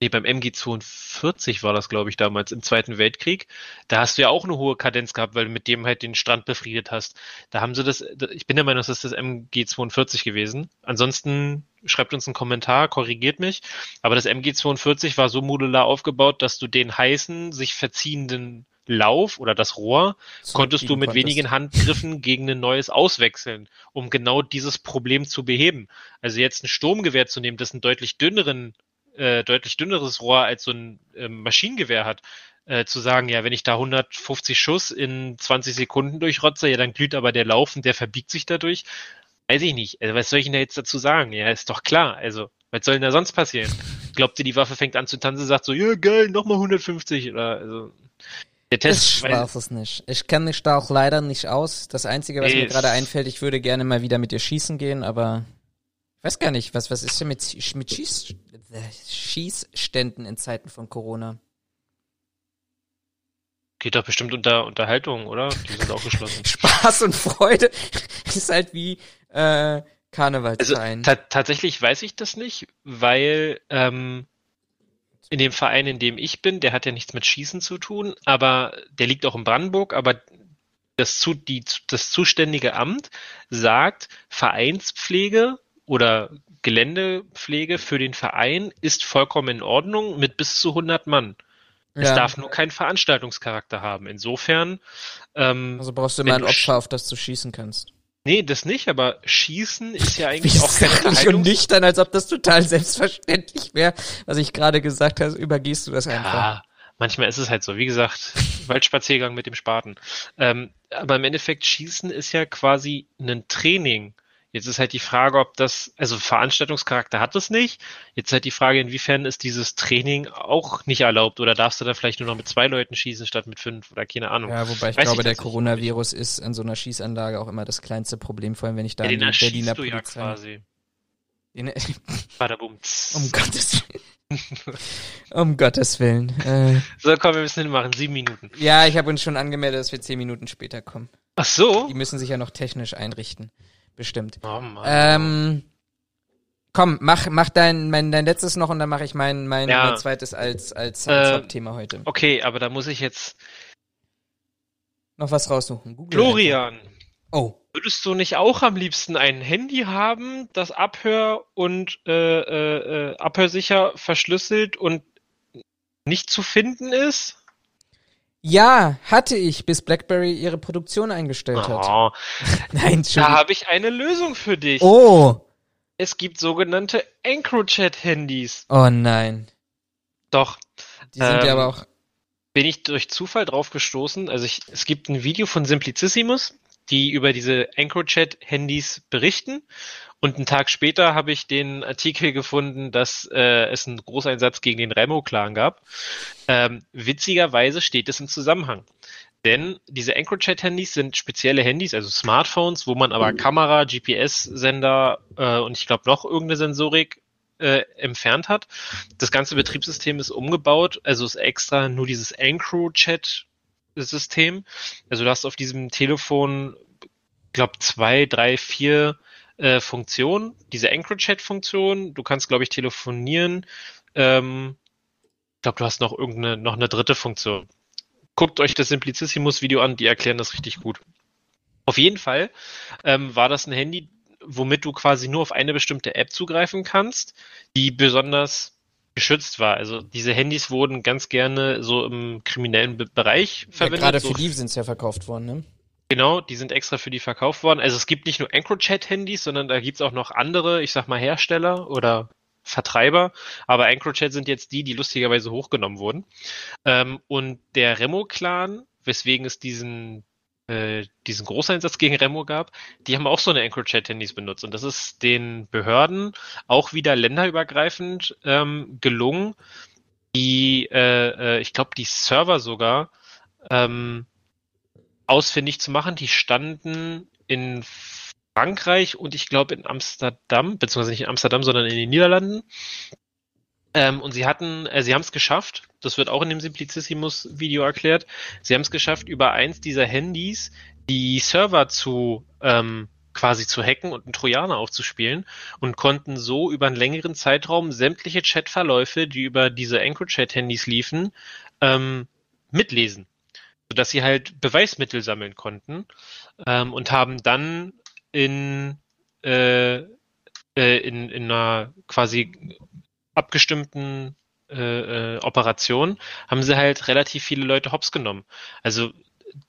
nee, beim MG42 war das, glaube ich, damals im Zweiten Weltkrieg. Da hast du ja auch eine hohe Kadenz gehabt, weil du mit dem halt den Strand befriedet hast. Da haben sie das, ich bin der Meinung, das ist das MG42 gewesen. Ansonsten schreibt uns einen Kommentar, korrigiert mich. Aber das MG42 war so modular aufgebaut, dass du den heißen, sich verziehenden Lauf oder das Rohr so konntest du mit konntest. wenigen Handgriffen gegen ein neues auswechseln, um genau dieses Problem zu beheben. Also jetzt ein Sturmgewehr zu nehmen, das einen deutlich dünneren, äh, deutlich dünneres Rohr als so ein äh, Maschinengewehr hat, äh, zu sagen, ja, wenn ich da 150 Schuss in 20 Sekunden durchrotze, ja, dann glüht aber der Lauf und der verbiegt sich dadurch. Weiß ich nicht. Also was soll ich denn da jetzt dazu sagen? Ja, ist doch klar. Also, was soll denn da sonst passieren? Glaubt ihr, die Waffe fängt an zu tanzen, sagt so, ja, geil, nochmal 150 oder, also. Der Test, ich weiß es nicht. Ich kenne mich da auch leider nicht aus. Das Einzige, was mir gerade einfällt, ich würde gerne mal wieder mit dir schießen gehen, aber ich weiß gar nicht, was, was ist denn mit, mit Schieß, Schießständen in Zeiten von Corona? Geht doch bestimmt unter Unterhaltung, oder? Die sind auch geschlossen. Spaß und Freude ist halt wie äh, Karnevalsverein. Also, tatsächlich weiß ich das nicht, weil ähm, in dem Verein, in dem ich bin, der hat ja nichts mit Schießen zu tun, aber der liegt auch in Brandenburg, aber das, zu, die, das zuständige Amt sagt, Vereinspflege oder Geländepflege für den Verein ist vollkommen in Ordnung mit bis zu 100 Mann. Ja. Es darf nur keinen Veranstaltungscharakter haben. Insofern. Ähm, also brauchst du immer ein Opfer, auf das du schießen kannst. Nee, das nicht, aber Schießen ist ja eigentlich auch keine Unterhaltung. und nüchtern, als ob das total selbstverständlich wäre, was ich gerade gesagt habe, übergehst du das einfach. Ja, manchmal ist es halt so. Wie gesagt, Waldspaziergang mit dem Spaten. Ähm, aber im Endeffekt, Schießen ist ja quasi ein Training. Jetzt ist halt die Frage, ob das, also Veranstaltungscharakter hat es nicht. Jetzt halt die Frage, inwiefern ist dieses Training auch nicht erlaubt oder darfst du da vielleicht nur noch mit zwei Leuten schießen statt mit fünf oder keine Ahnung. Ja, wobei ich Weiß glaube, der Coronavirus ist in so einer Schießanlage auch immer das kleinste Problem, vor allem wenn ich da ja, den die Berliner du ja quasi. Den, um Gottes Willen. um Gottes Willen. Äh, so, komm, wir müssen hinmachen. Sieben Minuten. Ja, ich habe uns schon angemeldet, dass wir zehn Minuten später kommen. Ach so? Die müssen sich ja noch technisch einrichten bestimmt. Oh Mann. Ähm, komm, mach, mach dein, mein, dein letztes noch und dann mache ich mein, mein, ja. mein zweites als, als, als äh, Hauptthema heute. Okay, aber da muss ich jetzt noch was raussuchen. Google Florian. Einfach. Oh. Würdest du nicht auch am liebsten ein Handy haben, das abhör- und äh, äh, äh abhörsicher verschlüsselt und nicht zu finden ist? Ja, hatte ich, bis BlackBerry ihre Produktion eingestellt oh. hat. Nein. Da habe ich eine Lösung für dich. Oh. Es gibt sogenannte EncroChat-Handys. Oh nein. Doch. Die sind ähm, ja aber auch. Bin ich durch Zufall drauf gestoßen. Also ich, es gibt ein Video von Simplicissimus, die über diese EncroChat-Handys berichten. Und einen Tag später habe ich den Artikel gefunden, dass äh, es einen Großeinsatz gegen den Remo-Clan gab. Ähm, witzigerweise steht es im Zusammenhang. Denn diese EncroChat-Handys sind spezielle Handys, also Smartphones, wo man aber Kamera, GPS-Sender äh, und ich glaube noch irgendeine Sensorik äh, entfernt hat. Das ganze Betriebssystem ist umgebaut, also ist extra nur dieses EncroChat-System. Also du hast auf diesem Telefon, glaube zwei, drei, vier äh, Funktionen. Diese EncroChat-Funktion, du kannst, glaube ich, telefonieren. Ähm, ich glaube, du hast noch irgendeine, noch eine dritte Funktion. Guckt euch das Simplicissimus-Video an, die erklären das richtig gut. Auf jeden Fall ähm, war das ein Handy, womit du quasi nur auf eine bestimmte App zugreifen kannst, die besonders geschützt war. Also diese Handys wurden ganz gerne so im kriminellen Be Bereich verwendet. Ja, gerade so für die sind es ja verkauft worden, ne? Genau, die sind extra für die verkauft worden. Also es gibt nicht nur EncroChat-Handys, sondern da gibt's auch noch andere, ich sag mal Hersteller oder Vertreiber. Aber EncroChat sind jetzt die, die lustigerweise hochgenommen wurden. Ähm, und der Remo-Clan, weswegen es diesen äh, diesen Großeinsatz gegen Remo gab, die haben auch so eine EncroChat-Handys benutzt. Und das ist den Behörden auch wieder länderübergreifend ähm, gelungen, die, äh, äh, ich glaube, die Server sogar ähm, ausfindig zu machen. Die standen in Frankreich und ich glaube in Amsterdam, beziehungsweise nicht in Amsterdam, sondern in den Niederlanden. Ähm, und sie hatten, äh, sie haben es geschafft, das wird auch in dem Simplicissimus-Video erklärt, sie haben es geschafft, über eins dieser Handys die Server zu ähm, quasi zu hacken und einen Trojaner aufzuspielen und konnten so über einen längeren Zeitraum sämtliche Chatverläufe, die über diese EncroChat-Handys liefen, ähm, mitlesen. Sodass sie halt Beweismittel sammeln konnten ähm, und haben dann in, äh, äh, in, in einer quasi abgestimmten äh, äh, Operation haben sie halt relativ viele Leute hops genommen. Also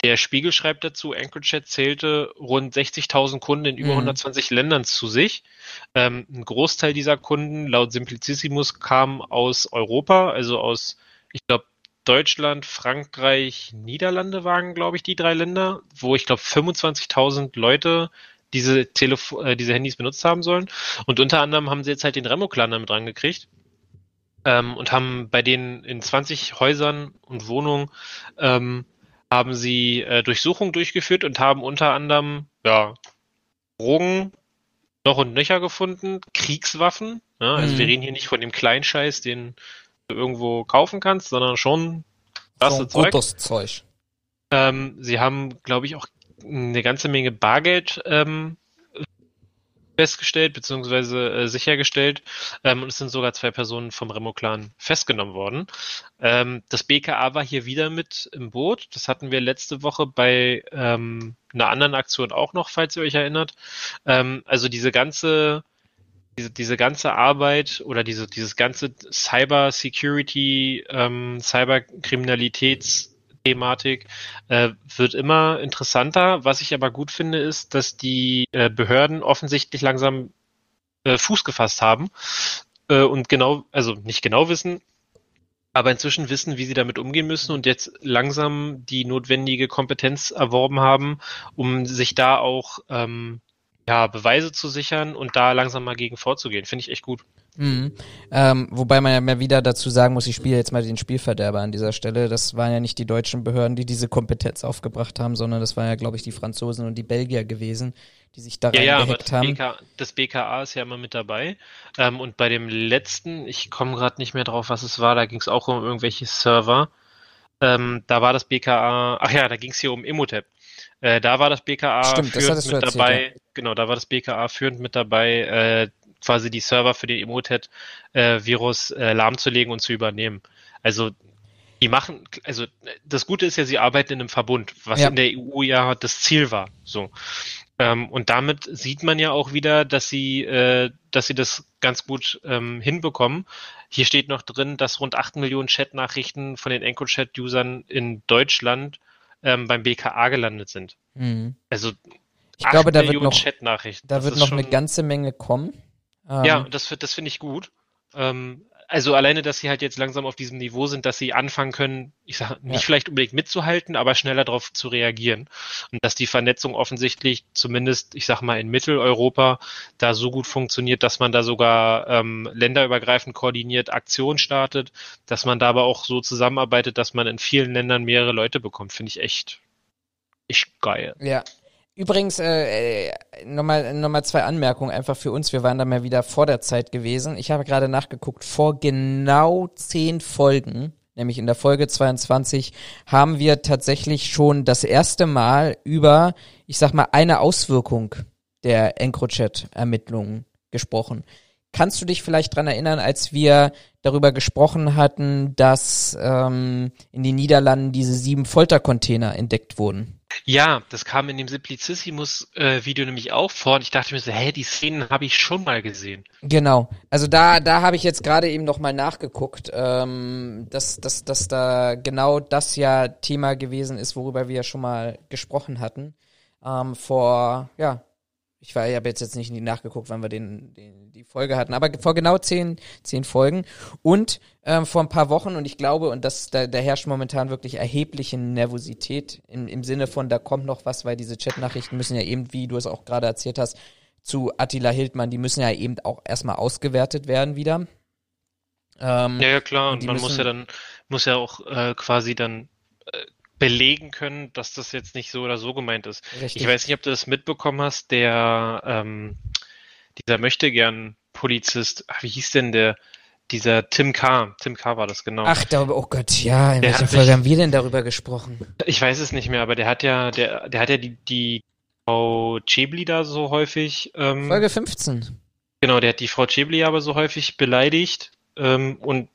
der Spiegel schreibt dazu, EncroChat zählte rund 60.000 Kunden in über Mhm. 120 Ländern zu sich. Ähm, ein Großteil dieser Kunden, laut Simplicissimus, kam aus Europa, also aus, ich glaube, Deutschland, Frankreich, Niederlande waren, glaube ich, die drei Länder, wo ich glaube 25.000 Leute diese, Telef äh, diese Handys benutzt haben sollen. Und unter anderem haben sie jetzt halt den Remo-Clan damit rangekriegt ähm, und haben bei denen in 20 Häusern und Wohnungen ähm, haben sie äh, Durchsuchungen durchgeführt und haben unter anderem ja, Drogen noch und nöcher gefunden, Kriegswaffen. Ja, also Mhm. wir reden hier nicht von dem Kleinscheiß, den du irgendwo kaufen kannst, sondern schon das so Zeug. gutes Zeug. Ähm, sie haben, glaube ich, auch eine ganze Menge Bargeld ähm, festgestellt beziehungsweise äh, sichergestellt ähm, und es sind sogar zwei Personen vom Remo-Clan festgenommen worden. Ähm, das BKA war hier wieder mit im Boot. Das hatten wir letzte Woche bei ähm, einer anderen Aktion auch noch, falls ihr euch erinnert. Ähm, also diese ganze diese, diese ganze Arbeit oder diese, dieses ganze Cyber Security, ähm, Cyberkriminalitätsthematik äh, wird immer interessanter. Was ich aber gut finde, ist, dass die äh, Behörden offensichtlich langsam äh, Fuß gefasst haben äh, und genau, also nicht genau wissen, aber inzwischen wissen, wie sie damit umgehen müssen und jetzt langsam die notwendige Kompetenz erworben haben, um sich da auch ähm, ja, Beweise zu sichern und da langsam mal gegen vorzugehen. Finde ich echt gut. Mhm. Ähm, wobei man ja mal wieder dazu sagen muss, ich spiele jetzt mal den Spielverderber an dieser Stelle. Das waren ja nicht die deutschen Behörden, die diese Kompetenz aufgebracht haben, sondern das waren ja, glaube ich, die Franzosen und die Belgier gewesen, die sich da Ja, ja, aber das, haben. BK, das BKA ist ja immer mit dabei. Ähm, und bei dem letzten, ich komme gerade nicht mehr drauf, was es war, da ging es auch um irgendwelche Server. Ähm, da war das BKA, ach ja, da ging es hier um Imhotep. Äh, da war das BKA Stimmt, das führend du mit erzählt, dabei, genau, da war das BKA führend mit dabei, äh, quasi die Server für den Imhotep-Virus äh, lahmzulegen und zu übernehmen. Also die machen, also das Gute ist ja, sie arbeiten in einem Verbund, was Ja. in der EU ja das Ziel war. So. Ähm, und damit sieht man ja auch wieder, dass sie, äh, dass sie das ganz gut ähm, hinbekommen. Hier steht noch drin, dass rund 8 Millionen Chat-Nachrichten von den EncroChat-Usern in Deutschland ähm, beim BKA gelandet sind. Mhm. Also Ich glaube, da wird Millionen noch, Chat-Nachrichten. da Das wird noch schon- eine ganze Menge kommen. Ähm, ja, das, das finde ich gut. Ähm, also alleine, dass sie halt jetzt langsam auf diesem Niveau sind, dass sie anfangen können, ich sag nicht Ja. vielleicht unbedingt mitzuhalten, aber schneller darauf zu reagieren. Und dass die Vernetzung offensichtlich zumindest, ich sag mal, in Mitteleuropa da so gut funktioniert, dass man da sogar ähm, länderübergreifend koordiniert Aktionen startet, dass man da aber auch so zusammenarbeitet, dass man in vielen Ländern mehrere Leute bekommt, finde ich echt, echt geil. Ja. Übrigens, äh, nochmal noch mal zwei Anmerkungen einfach für uns. Wir waren da mal wieder vor der Zeit gewesen. Ich habe gerade nachgeguckt, vor genau zehn Folgen, nämlich in der Folge 22, haben wir tatsächlich schon das erste Mal über, ich sag mal, eine Auswirkung der EncroChat-Ermittlungen gesprochen. Kannst du dich vielleicht dran erinnern, als wir darüber gesprochen hatten, dass ähm, in den Niederlanden diese sieben Foltercontainer entdeckt wurden? Ja, das kam in dem Simplicissimus-Video äh, nämlich auch vor und ich dachte mir so, hä, die Szenen habe ich schon mal gesehen. Genau. Also da, da habe ich jetzt gerade eben nochmal nachgeguckt, ähm, dass, dass, dass da genau das ja Thema gewesen ist, worüber wir ja schon mal gesprochen hatten. Ähm, vor, ja, ich war, ich habe jetzt, jetzt nicht nachgeguckt, wann wir den, den, die Folge hatten, aber vor genau zehn, zehn Folgen und ähm, vor ein paar Wochen und ich glaube, und das, da, da herrscht momentan wirklich erhebliche Nervosität im, im Sinne von, da kommt noch was, weil diese Chatnachrichten müssen ja eben, wie du es auch gerade erzählt hast, zu Attila Hildmann, die müssen ja eben auch erstmal ausgewertet werden wieder. Ähm, ja, ja, klar, und man muss ja dann, muss ja auch äh, quasi dann äh, belegen können, dass das jetzt nicht so oder so gemeint ist. Richtig. Ich weiß nicht, ob du das mitbekommen hast, der ähm, dieser möchte gern Polizist, ach, wie hieß denn der, dieser Tim K. Tim K. war das genau. Ach, da, oh Gott, ja, in der welcher Folge sich, haben wir denn darüber gesprochen? Ich weiß es nicht mehr, aber der hat ja, der, der hat ja die, die Frau Chebli da so häufig. Ähm, Folge 15. Genau, der hat die Frau Chebli aber so häufig beleidigt ähm, und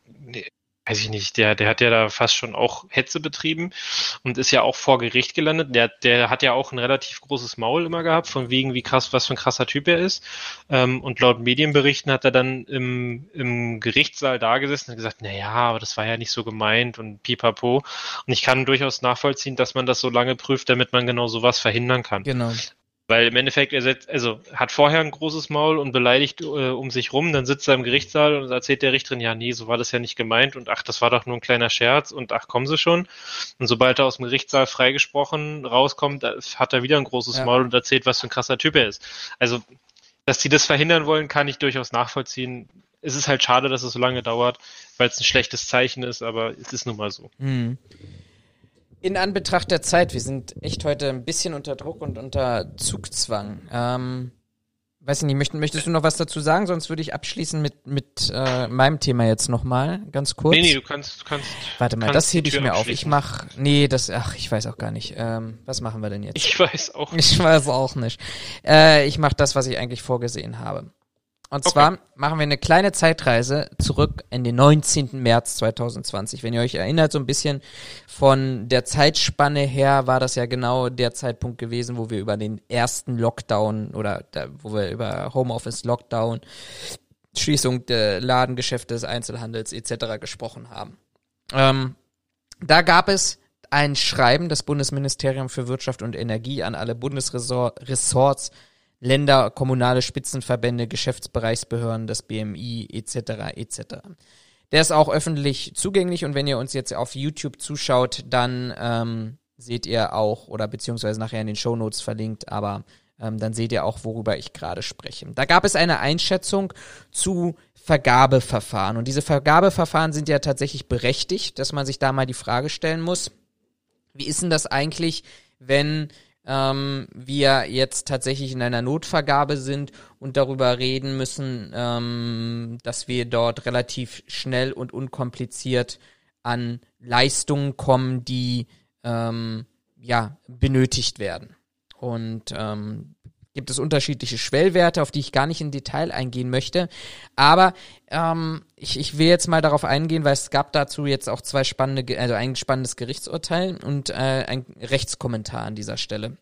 weiß ich nicht, der, der hat ja da fast schon auch Hetze betrieben und ist ja auch vor Gericht gelandet. Der, der hat ja auch ein relativ großes Maul immer gehabt, von wegen, wie krass, was für ein krasser Typ er ist. Ähm, und laut Medienberichten hat er dann im, im Gerichtssaal da gesessen und gesagt, na ja, aber das war ja nicht so gemeint und pipapo. Und ich kann durchaus nachvollziehen, dass man das so lange prüft, damit man genau sowas verhindern kann. Genau. Weil im Endeffekt, er setzt, also hat vorher ein großes Maul und beleidigt äh, um sich rum, dann sitzt er im Gerichtssaal und erzählt der Richterin, ja, nee, so war das ja nicht gemeint und ach, das war doch nur ein kleiner Scherz und ach, kommen sie schon. Und sobald er aus dem Gerichtssaal freigesprochen rauskommt, hat er wieder ein großes ja. Maul und erzählt, was für ein krasser Typ er ist. Also, dass die das verhindern wollen, kann ich durchaus nachvollziehen. Es ist halt schade, dass es so lange dauert, weil es ein schlechtes Zeichen ist, aber es ist nun mal so. Mhm. In Anbetracht der Zeit, wir sind echt heute ein bisschen unter Druck und unter Zugzwang. Ähm, weiß ich nicht, möcht, möchtest du noch was dazu sagen? Sonst würde ich abschließen mit, mit äh, meinem Thema jetzt nochmal, ganz kurz. Nee, nee, du kannst, du kannst. Warte mal, das hebe ich mir auf. Ich mach, nee, das, ach, ich weiß auch gar nicht. Ähm, was machen wir denn jetzt? Ich weiß auch nicht. Ich weiß auch nicht. Äh, ich mache das, was ich eigentlich vorgesehen habe. Und zwar okay. machen wir eine kleine Zeitreise zurück in den 19. März 2020. Wenn ihr euch erinnert, so ein bisschen von der Zeitspanne her war das ja genau der Zeitpunkt gewesen, wo wir über den ersten Lockdown oder da, wo wir über Homeoffice Lockdown, Schließung der Ladengeschäfte des Einzelhandels etc. gesprochen haben. Ähm, da gab es ein Schreiben des Bundesministeriums für Wirtschaft und Energie an alle Bundesressorts Länder, kommunale Spitzenverbände, Geschäftsbereichsbehörden, das BMI etc. etc. Der ist auch öffentlich zugänglich und wenn ihr uns jetzt auf YouTube zuschaut, dann ähm, seht ihr auch oder beziehungsweise nachher in den Show Notes verlinkt, aber ähm, dann seht ihr auch, worüber ich gerade spreche. Da gab es eine Einschätzung zu Vergabeverfahren und diese Vergabeverfahren sind ja tatsächlich berechtigt, dass man sich da mal die Frage stellen muss, wie ist denn das eigentlich, wenn ähm, wir jetzt tatsächlich in einer Notvergabe sind und darüber reden müssen, ähm, dass wir dort relativ schnell und unkompliziert an Leistungen kommen, die ähm, ja benötigt werden. Und ähm, gibt es unterschiedliche Schwellwerte, auf die ich gar nicht in Detail eingehen möchte. Aber ähm, ich, ich will jetzt mal darauf eingehen, weil es gab dazu jetzt auch zwei spannende, also ein spannendes Gerichtsurteil und äh, ein Rechtskommentar an dieser Stelle.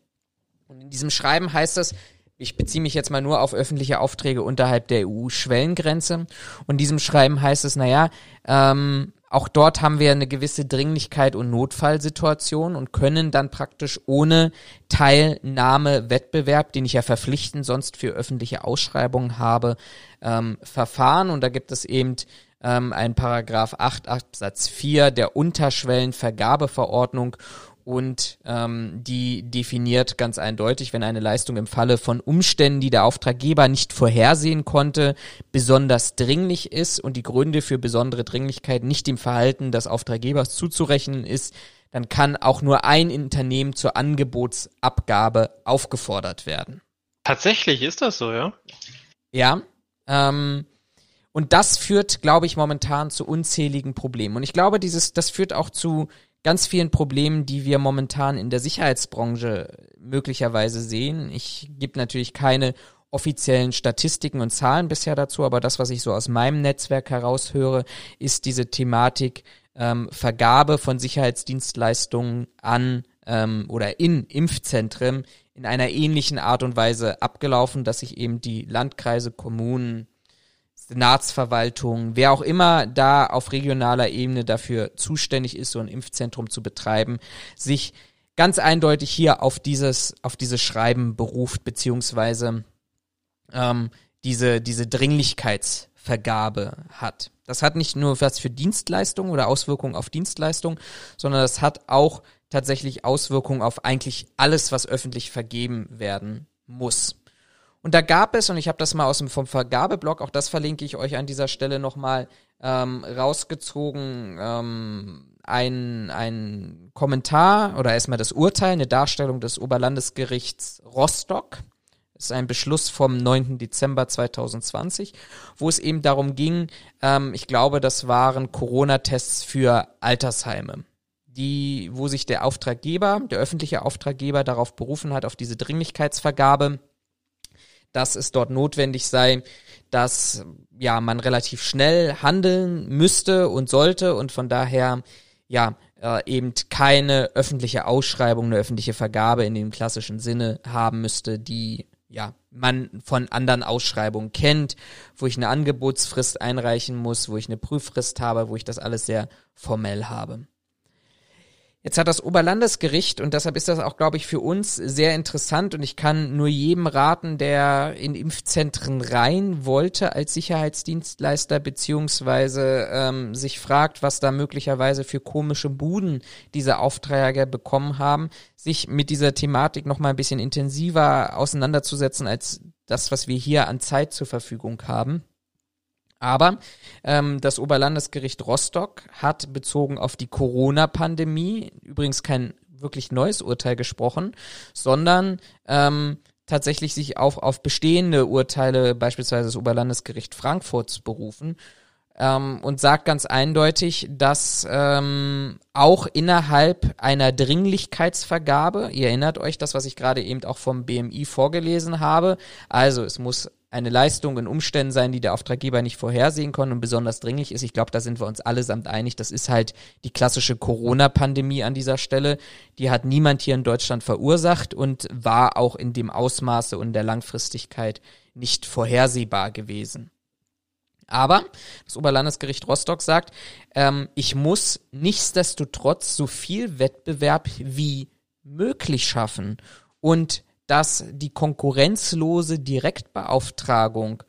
Und in diesem Schreiben heißt es, ich beziehe mich jetzt mal nur auf öffentliche Aufträge unterhalb der EU-Schwellengrenze. Und in diesem Schreiben heißt es, naja, ähm, auch dort haben wir eine gewisse Dringlichkeit und Notfallsituation und können dann praktisch ohne Teilnahme Wettbewerb, den ich ja verpflichtend sonst für öffentliche Ausschreibungen habe, ähm, verfahren. Und da gibt es eben ähm, einen Paragraph 8 Absatz 4 der Unterschwellenvergabeverordnung und ähm, die definiert ganz eindeutig, wenn eine Leistung im Falle von Umständen, die der Auftraggeber nicht vorhersehen konnte, besonders dringlich ist und die Gründe für besondere Dringlichkeit nicht dem Verhalten des Auftraggebers zuzurechnen ist, dann kann auch nur ein Unternehmen zur Angebotsabgabe aufgefordert werden. Tatsächlich ist das so, ja? Ja. Ähm, und das führt, glaube ich, momentan zu unzähligen Problemen. Und ich glaube, dieses, das führt auch zu ganz vielen Problemen, die wir momentan in der Sicherheitsbranche möglicherweise sehen. Ich gebe natürlich keine offiziellen Statistiken und Zahlen bisher dazu, aber das, was ich so aus meinem Netzwerk heraushöre, ist diese Thematik ähm, Vergabe von Sicherheitsdienstleistungen an ähm, oder in Impfzentren in einer ähnlichen Art und Weise abgelaufen, dass sich eben die Landkreise, Kommunen, Senatsverwaltung, wer auch immer da auf regionaler Ebene dafür zuständig ist, so ein Impfzentrum zu betreiben, sich ganz eindeutig hier auf dieses, auf dieses Schreiben beruft, beziehungsweise ähm, diese, diese Dringlichkeitsvergabe hat. Das hat nicht nur was für Dienstleistungen oder Auswirkungen auf Dienstleistungen, sondern das hat auch tatsächlich Auswirkungen auf eigentlich alles, was öffentlich vergeben werden muss. Und da gab es, und ich habe das mal aus dem vom Vergabeblock, auch das verlinke ich euch an dieser Stelle nochmal ähm, rausgezogen, ähm, ein, ein Kommentar oder erstmal das Urteil, eine Darstellung des Oberlandesgerichts Rostock. Das ist ein Beschluss vom 9. Dezember 2020, wo es eben darum ging, ähm, ich glaube, das waren Corona-Tests für Altersheime die, wo sich der Auftraggeber, der öffentliche Auftraggeber darauf berufen hat, auf diese Dringlichkeitsvergabe, dass es dort notwendig sei, dass ja man relativ schnell handeln müsste und sollte und von daher ja äh, eben keine öffentliche Ausschreibung, eine öffentliche Vergabe in dem klassischen Sinne haben müsste, die ja man von anderen Ausschreibungen kennt, wo ich eine Angebotsfrist einreichen muss, wo ich eine Prüffrist habe, wo ich das alles sehr formell habe. Jetzt hat das Oberlandesgericht, und deshalb ist das auch, glaube ich, für uns sehr interessant, und ich kann nur jedem raten, der in Impfzentren rein wollte als Sicherheitsdienstleister, beziehungsweise ähm, sich fragt, was da möglicherweise für komische Buden diese Aufträge bekommen haben, sich mit dieser Thematik nochmal ein bisschen intensiver auseinanderzusetzen, als das, was wir hier an Zeit zur Verfügung haben. Aber ähm, das Oberlandesgericht Rostock hat bezogen auf die Corona-Pandemie übrigens kein wirklich neues Urteil gesprochen, sondern ähm, tatsächlich sich auch auf bestehende Urteile, beispielsweise das Oberlandesgericht Frankfurts, berufen ähm, und sagt ganz eindeutig, dass ähm, auch innerhalb einer Dringlichkeitsvergabe, ihr erinnert euch das, was ich gerade eben auch vom BMI vorgelesen habe, also es muss eine Leistung in Umständen sein, die der Auftraggeber nicht vorhersehen kann und besonders dringlich ist. Ich glaube, da sind wir uns allesamt einig. Das ist halt die klassische Corona-Pandemie an dieser Stelle. Die hat niemand hier in Deutschland verursacht und war auch in dem Ausmaße und der Langfristigkeit nicht vorhersehbar gewesen. Aber das Oberlandesgericht Rostock sagt, ähm, ich muss nichtsdestotrotz so viel Wettbewerb wie möglich schaffen. Und dass die konkurrenzlose Direktbeauftragung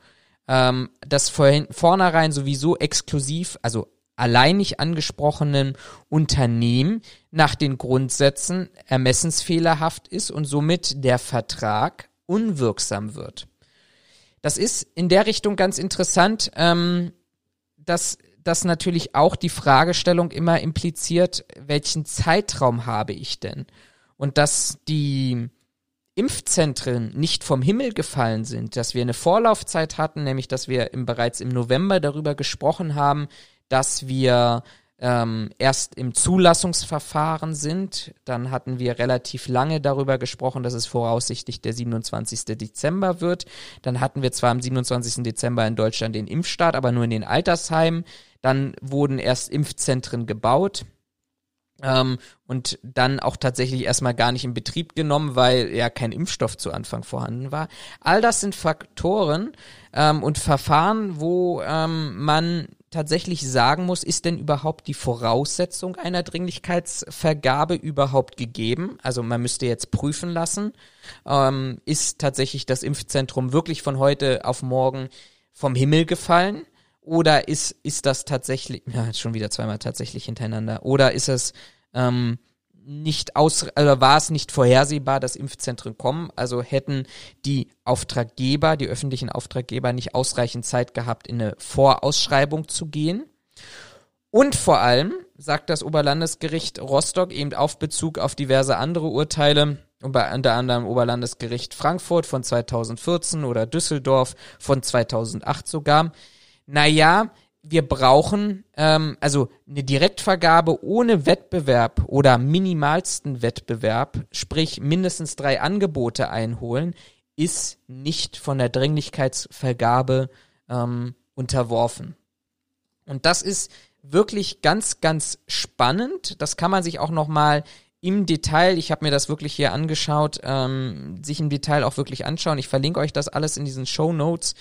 ähm, das vorhin, vornherein sowieso exklusiv, also alleinig angesprochenen Unternehmen nach den Grundsätzen ermessensfehlerhaft ist und somit der Vertrag unwirksam wird. Das ist in der Richtung ganz interessant, ähm, dass das natürlich auch die Fragestellung immer impliziert, welchen Zeitraum habe ich denn? Und dass die Impfzentren nicht vom Himmel gefallen sind, dass wir eine Vorlaufzeit hatten, nämlich dass wir im, bereits im November darüber gesprochen haben, dass wir ähm, erst im Zulassungsverfahren sind. Dann hatten wir relativ lange darüber gesprochen, dass es voraussichtlich der 27. Dezember wird. Dann hatten wir zwar am 27. Dezember in Deutschland den Impfstart, aber nur in den Altersheimen. Dann wurden erst Impfzentren gebaut ähm, und dann auch tatsächlich erstmal gar nicht in Betrieb genommen, weil ja kein Impfstoff zu Anfang vorhanden war. All das sind Faktoren ähm, und Verfahren, wo ähm, man tatsächlich sagen muss, ist denn überhaupt die Voraussetzung einer Dringlichkeitsvergabe überhaupt gegeben? Also man müsste jetzt prüfen lassen, ähm, ist tatsächlich das Impfzentrum wirklich von heute auf morgen vom Himmel gefallen? Oder ist, ist das tatsächlich, ja, schon wieder zweimal tatsächlich hintereinander, oder ist es ähm, nicht aus, oder war es nicht vorhersehbar, dass Impfzentren kommen. Also hätten die Auftraggeber, die öffentlichen Auftraggeber nicht ausreichend Zeit gehabt, in eine Vorausschreibung zu gehen. Und vor allem sagt das Oberlandesgericht Rostock eben auf Bezug auf diverse andere Urteile, unter anderem Oberlandesgericht Frankfurt von 2014 oder Düsseldorf von 2008 sogar. Naja, wir brauchen ähm, also eine Direktvergabe ohne Wettbewerb oder minimalsten Wettbewerb, sprich mindestens drei Angebote einholen, ist nicht von der Dringlichkeitsvergabe ähm, unterworfen. Und das ist wirklich ganz, ganz spannend. Das kann man sich auch noch mal im Detail, ich habe mir das wirklich hier angeschaut, ähm, sich im Detail auch wirklich anschauen. Ich verlinke euch das alles in diesen Show Notes.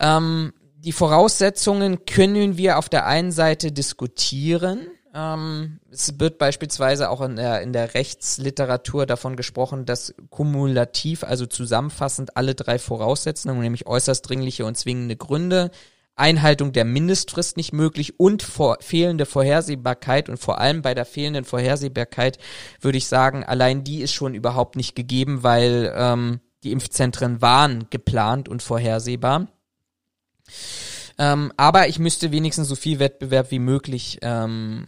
Ähm, die Voraussetzungen können wir auf der einen Seite diskutieren. Ähm, es wird beispielsweise auch in der, in der Rechtsliteratur davon gesprochen, dass kumulativ, also zusammenfassend alle drei Voraussetzungen, nämlich äußerst dringliche und zwingende Gründe, Einhaltung der Mindestfrist nicht möglich und vor, fehlende Vorhersehbarkeit und vor allem bei der fehlenden Vorhersehbarkeit würde ich sagen, allein die ist schon überhaupt nicht gegeben, weil ähm, die Impfzentren waren geplant und vorhersehbar. Ähm, aber ich müsste wenigstens so viel Wettbewerb wie möglich ähm,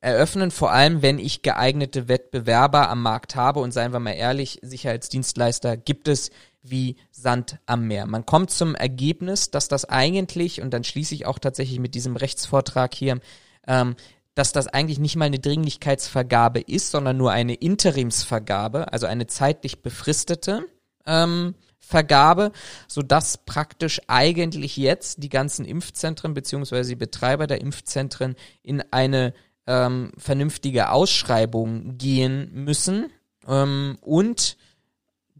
eröffnen, vor allem wenn ich geeignete Wettbewerber am Markt habe und seien wir mal ehrlich, Sicherheitsdienstleister gibt es wie Sand am Meer. Man kommt zum Ergebnis, dass das eigentlich, und dann schließe ich auch tatsächlich mit diesem Rechtsvortrag hier, ähm, dass das eigentlich nicht mal eine Dringlichkeitsvergabe ist, sondern nur eine Interimsvergabe, also eine zeitlich befristete ähm, Vergabe, so dass praktisch eigentlich jetzt die ganzen Impfzentren beziehungsweise die Betreiber der Impfzentren in eine ähm, vernünftige Ausschreibung gehen müssen ähm, und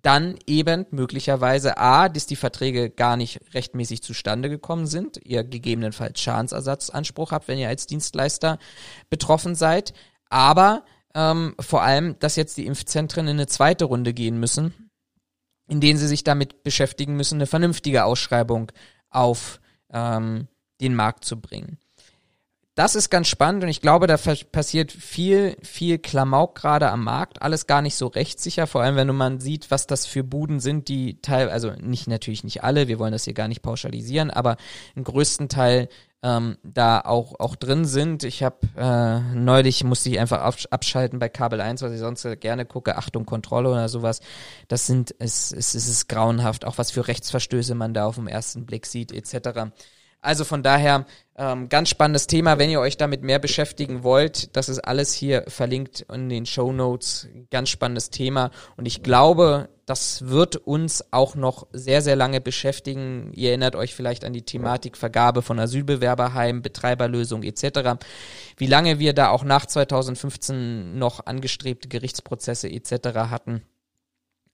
dann eben möglicherweise A, dass die Verträge gar nicht rechtmäßig zustande gekommen sind, ihr gegebenenfalls Schadensersatzanspruch habt, wenn ihr als Dienstleister betroffen seid, aber ähm, vor allem, dass jetzt die Impfzentren in eine zweite Runde gehen müssen, in denen sie sich damit beschäftigen müssen, eine vernünftige Ausschreibung auf ähm, den Markt zu bringen das ist ganz spannend und ich glaube, da passiert viel, viel Klamauk gerade am Markt. Alles gar nicht so rechtssicher, vor allem wenn man sieht, was das für Buden sind, die teil, also nicht natürlich nicht alle, wir wollen das hier gar nicht pauschalisieren, aber im größten Teil ähm, da auch, auch drin sind. Ich habe äh, neulich musste ich einfach abschalten bei Kabel 1, was ich sonst gerne gucke, Achtung, Kontrolle oder sowas. Das sind, es, es, es ist grauenhaft, auch was für Rechtsverstöße man da auf den ersten Blick sieht, etc. Also von daher ähm, ganz spannendes Thema, wenn ihr euch damit mehr beschäftigen wollt. Das ist alles hier verlinkt in den Show Notes. Ganz spannendes Thema und ich glaube, das wird uns auch noch sehr, sehr lange beschäftigen. Ihr erinnert euch vielleicht an die Thematik Vergabe von Asylbewerberheimen, Betreiberlösung etc. Wie lange wir da auch nach 2015 noch angestrebte Gerichtsprozesse etc. hatten.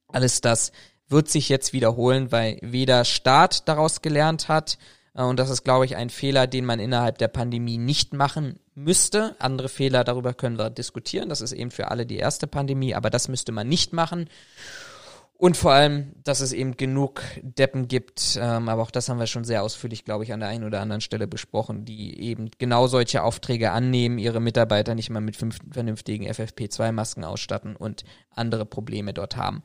Alles das wird sich jetzt wiederholen, weil weder Staat daraus gelernt hat, und das ist, glaube ich, ein Fehler, den man innerhalb der Pandemie nicht machen müsste. Andere Fehler, darüber können wir diskutieren. Das ist eben für alle die erste Pandemie, aber das müsste man nicht machen. Und vor allem, dass es eben genug Deppen gibt, ähm, aber auch das haben wir schon sehr ausführlich, glaube ich, an der einen oder anderen Stelle besprochen, die eben genau solche Aufträge annehmen, ihre Mitarbeiter nicht mal mit vernünftigen FFP2-Masken ausstatten und andere Probleme dort haben.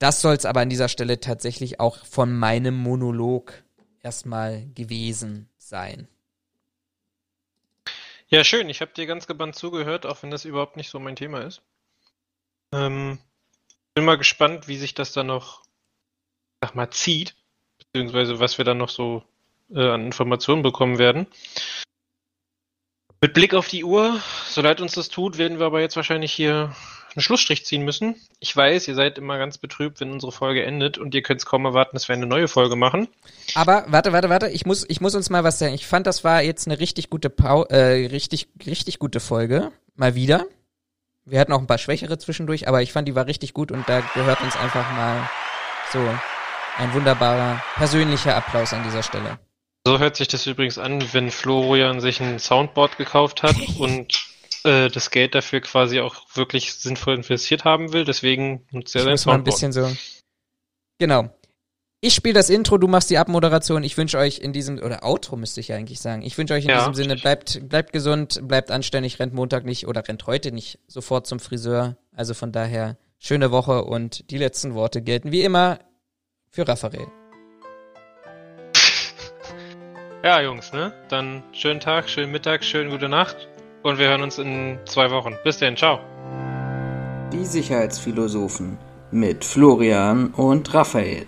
Das soll es aber an dieser Stelle tatsächlich auch von meinem Monolog erstmal gewesen sein. Ja, schön. Ich habe dir ganz gebannt zugehört, auch wenn das überhaupt nicht so mein Thema ist. Ähm, bin mal gespannt, wie sich das dann noch, sag mal, zieht, beziehungsweise was wir dann noch so äh, an Informationen bekommen werden. Mit Blick auf die Uhr, so leid uns das tut, werden wir aber jetzt wahrscheinlich hier einen Schlussstrich ziehen müssen. Ich weiß, ihr seid immer ganz betrübt, wenn unsere Folge endet und ihr könnt es kaum erwarten, dass wir eine neue Folge machen. Aber warte, warte, warte, ich muss, ich muss uns mal was sagen. Ich fand, das war jetzt eine richtig gute Pau äh, richtig, richtig gute Folge. Mal wieder. Wir hatten auch ein paar schwächere zwischendurch, aber ich fand, die war richtig gut und da gehört uns einfach mal so ein wunderbarer persönlicher Applaus an dieser Stelle. So hört sich das übrigens an, wenn Florian sich ein Soundboard gekauft hat und äh, das Geld dafür quasi auch wirklich sinnvoll investiert haben will. Deswegen nutzt er sein Soundboard. ein bisschen so. Genau. Ich spiele das Intro, du machst die Abmoderation. Ich wünsche euch in diesem, oder Outro müsste ich ja eigentlich sagen. Ich wünsche euch in Ja, diesem Sinne, bleibt, bleibt gesund, bleibt anständig, rennt Montag nicht oder rennt heute nicht sofort zum Friseur. Also von daher, schöne Woche und die letzten Worte gelten wie immer für Raphael. Ja, Jungs, ne? Dann schönen Tag, schönen Mittag, schönen gute Nacht. Und wir hören uns in zwei Wochen. Bis denn, ciao. Die Sicherheitsphilosophen mit Florian und Raphael.